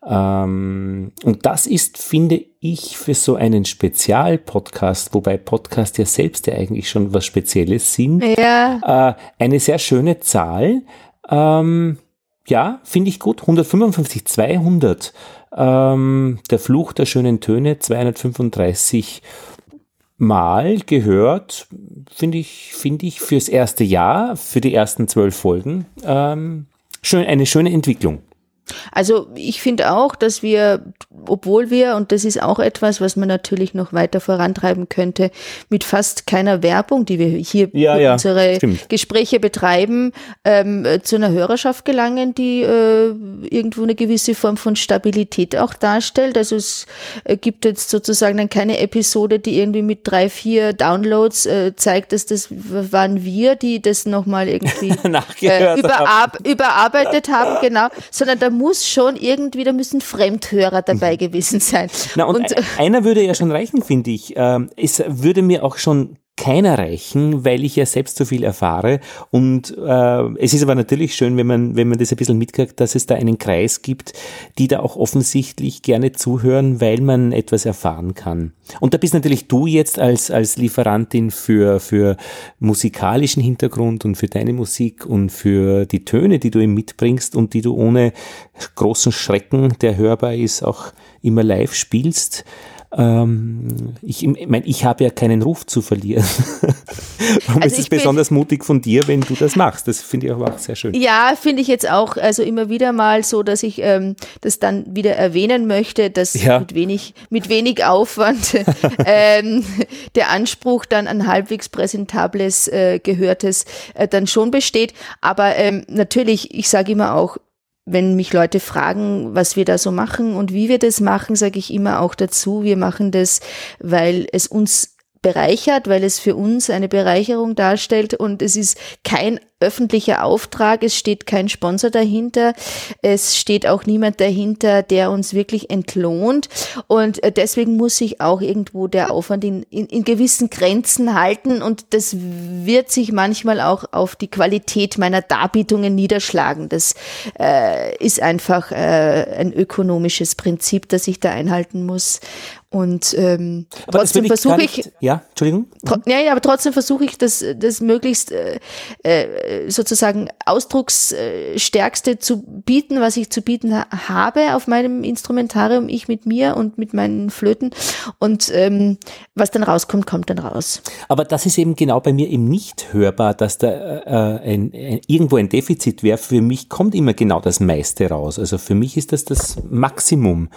Ähm, und das ist, finde ich, für so einen Spezialpodcast, wobei Podcast ja selbst ja eigentlich schon was Spezielles sind, ja. äh, eine sehr schöne Zahl. Ähm, ja, finde ich gut. 155, 200. Ähm, der Fluch der schönen Töne, 235 Mal gehört, finde ich, finde ich fürs erste Jahr, für die ersten zwölf Folgen, ähm, schön, eine schöne Entwicklung. Also ich finde auch, dass wir, obwohl wir, und das ist auch etwas, was man natürlich noch weiter vorantreiben könnte, mit fast keiner Werbung, die wir hier ja, ja, unsere stimmt. Gespräche betreiben, ähm, zu einer Hörerschaft gelangen, die äh, irgendwo eine gewisse Form von Stabilität auch darstellt. Also es äh, gibt jetzt sozusagen dann keine Episode, die irgendwie mit drei, vier Downloads äh, zeigt, dass das waren wir, die das nochmal irgendwie [LAUGHS] äh, überar überarbeitet haben, genau, sondern da muss schon irgendwie, da müssen Fremdhörer dabei gewesen sein. Na, und, und einer würde ja schon reichen, finde ich. Ähm, es würde mir auch schon keiner reichen, weil ich ja selbst so viel erfahre. Und äh, es ist aber natürlich schön, wenn man, wenn man das ein bisschen mitkriegt, dass es da einen Kreis gibt, die da auch offensichtlich gerne zuhören, weil man etwas erfahren kann. Und da bist natürlich du jetzt als, als Lieferantin für, für musikalischen Hintergrund und für deine Musik und für die Töne, die du ihm mitbringst und die du ohne großen Schrecken, der hörbar ist, auch immer live spielst. Ähm, ich ich meine, ich habe ja keinen Ruf zu verlieren. [LAUGHS] Warum also ist es besonders mutig von dir, wenn du das machst? Das finde ich auch sehr schön. Ja, finde ich jetzt auch, also immer wieder mal so, dass ich ähm, das dann wieder erwähnen möchte, dass ja. mit wenig, mit wenig Aufwand [LAUGHS] ähm, der Anspruch dann ein halbwegs präsentables, äh, gehörtes äh, dann schon besteht. Aber ähm, natürlich, ich sage immer auch, wenn mich Leute fragen, was wir da so machen und wie wir das machen, sage ich immer auch dazu, wir machen das, weil es uns bereichert, weil es für uns eine Bereicherung darstellt und es ist kein öffentlicher Auftrag, es steht kein Sponsor dahinter, es steht auch niemand dahinter, der uns wirklich entlohnt und deswegen muss sich auch irgendwo der Aufwand in, in, in gewissen Grenzen halten und das wird sich manchmal auch auf die Qualität meiner Darbietungen niederschlagen. Das äh, ist einfach äh, ein ökonomisches Prinzip, das ich da einhalten muss und ähm, trotzdem versuche ich, ja, Entschuldigung. Tro ja, ja, aber trotzdem versuche ich, das, das möglichst äh, äh, sozusagen Ausdrucksstärkste zu bieten, was ich zu bieten ha habe auf meinem Instrumentarium, ich mit mir und mit meinen Flöten. Und ähm, was dann rauskommt, kommt dann raus. Aber das ist eben genau bei mir eben nicht hörbar, dass da äh, ein, ein, irgendwo ein Defizit wäre. Für mich kommt immer genau das meiste raus. Also für mich ist das das Maximum.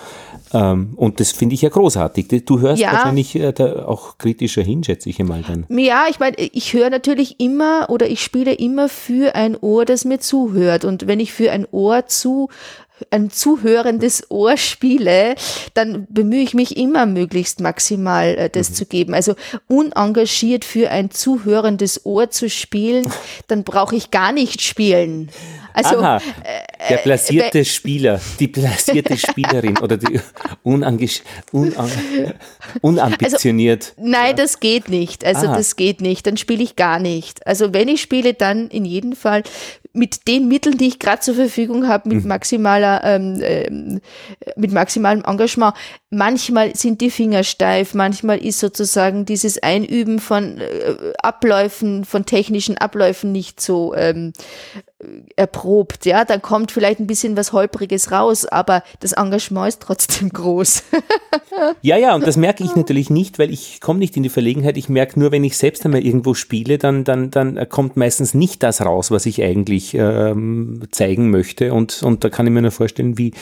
Ähm, und das finde ich ja großartig. Du hörst ja. wahrscheinlich äh, da auch kritischer hin, schätze ich einmal dann. Ja, ich meine, ich höre natürlich immer oder ich spiele immer für ein Ohr, das mir zuhört. Und wenn ich für ein Ohr zu ein zuhörendes Ohr spiele, dann bemühe ich mich immer möglichst maximal äh, das mhm. zu geben. Also unengagiert für ein zuhörendes Ohr zu spielen, dann brauche ich gar nicht spielen. Also, Aha, äh, der blasierte äh, Spieler, die blasierte [LAUGHS] Spielerin oder die unange unang unambitioniert. Also, nein, das geht nicht. Also Aha. das geht nicht. Dann spiele ich gar nicht. Also wenn ich spiele, dann in jedem Fall mit den Mitteln, die ich gerade zur Verfügung habe, mit mhm. maximaler, ähm, äh, mit maximalem Engagement. Manchmal sind die Finger steif, manchmal ist sozusagen dieses Einüben von äh, Abläufen, von technischen Abläufen nicht so ähm, erprobt, ja, dann kommt vielleicht ein bisschen was Holpriges raus, aber das Engagement ist trotzdem groß. [LAUGHS] ja, ja, und das merke ich natürlich nicht, weil ich komme nicht in die Verlegenheit. Ich merke nur, wenn ich selbst einmal irgendwo spiele, dann, dann, dann kommt meistens nicht das raus, was ich eigentlich ähm, zeigen möchte. Und, und da kann ich mir nur vorstellen, wie,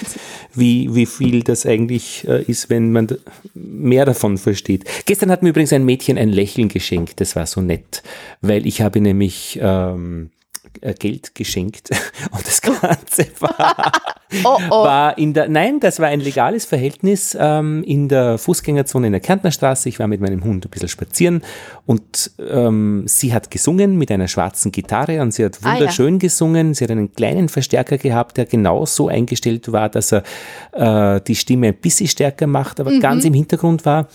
wie, wie viel das eigentlich äh, ist, wenn man mehr davon versteht. Gestern hat mir übrigens ein Mädchen ein Lächeln geschenkt, das war so nett, weil ich habe nämlich ähm, äh, Geld geschenkt [LAUGHS] und das Ganze war, [LAUGHS] oh, oh. war in der, nein, das war ein legales Verhältnis ähm, in der Fußgängerzone in der Kärntnerstraße. Ich war mit meinem Hund ein bisschen spazieren und ähm, sie hat gesungen mit einer schwarzen Gitarre und sie hat wunderschön ah, ja. gesungen. Sie hat einen kleinen Verstärker gehabt, der genau so eingestellt war, dass er äh, die Stimme ein bisschen stärker macht, aber mhm. ganz im Hintergrund war.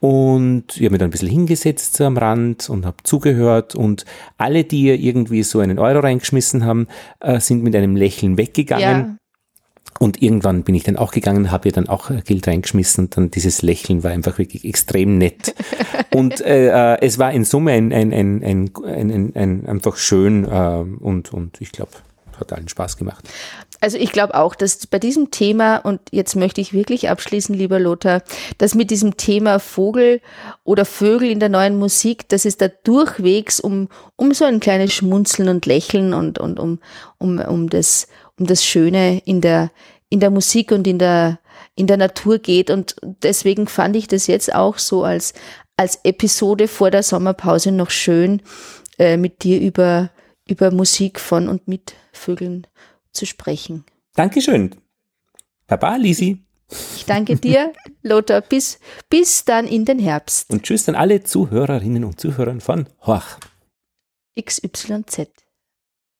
Und ich habe mich dann ein bisschen hingesetzt am Rand und habe zugehört und alle, die ihr irgendwie so einen Euro reingeschmissen haben, äh, sind mit einem Lächeln weggegangen. Ja. Und irgendwann bin ich dann auch gegangen, habe ihr dann auch Geld reingeschmissen und dann dieses Lächeln war einfach wirklich extrem nett. [LAUGHS] und äh, äh, es war in Summe ein, ein, ein, ein, ein, ein einfach schön äh, und, und ich glaube, hat allen Spaß gemacht. Also ich glaube auch, dass bei diesem Thema, und jetzt möchte ich wirklich abschließen, lieber Lothar, dass mit diesem Thema Vogel oder Vögel in der neuen Musik, dass es da durchwegs um, um so ein kleines Schmunzeln und Lächeln und, und um, um, um, das, um das Schöne in der, in der Musik und in der, in der Natur geht. Und deswegen fand ich das jetzt auch so als, als Episode vor der Sommerpause noch schön, äh, mit dir über, über Musik von und mit Vögeln zu sprechen. Dankeschön. Baba, Lisi. Ich danke dir, Lothar. Bis, bis dann in den Herbst. Und tschüss an alle Zuhörerinnen und Zuhörer von Horch. XYZ.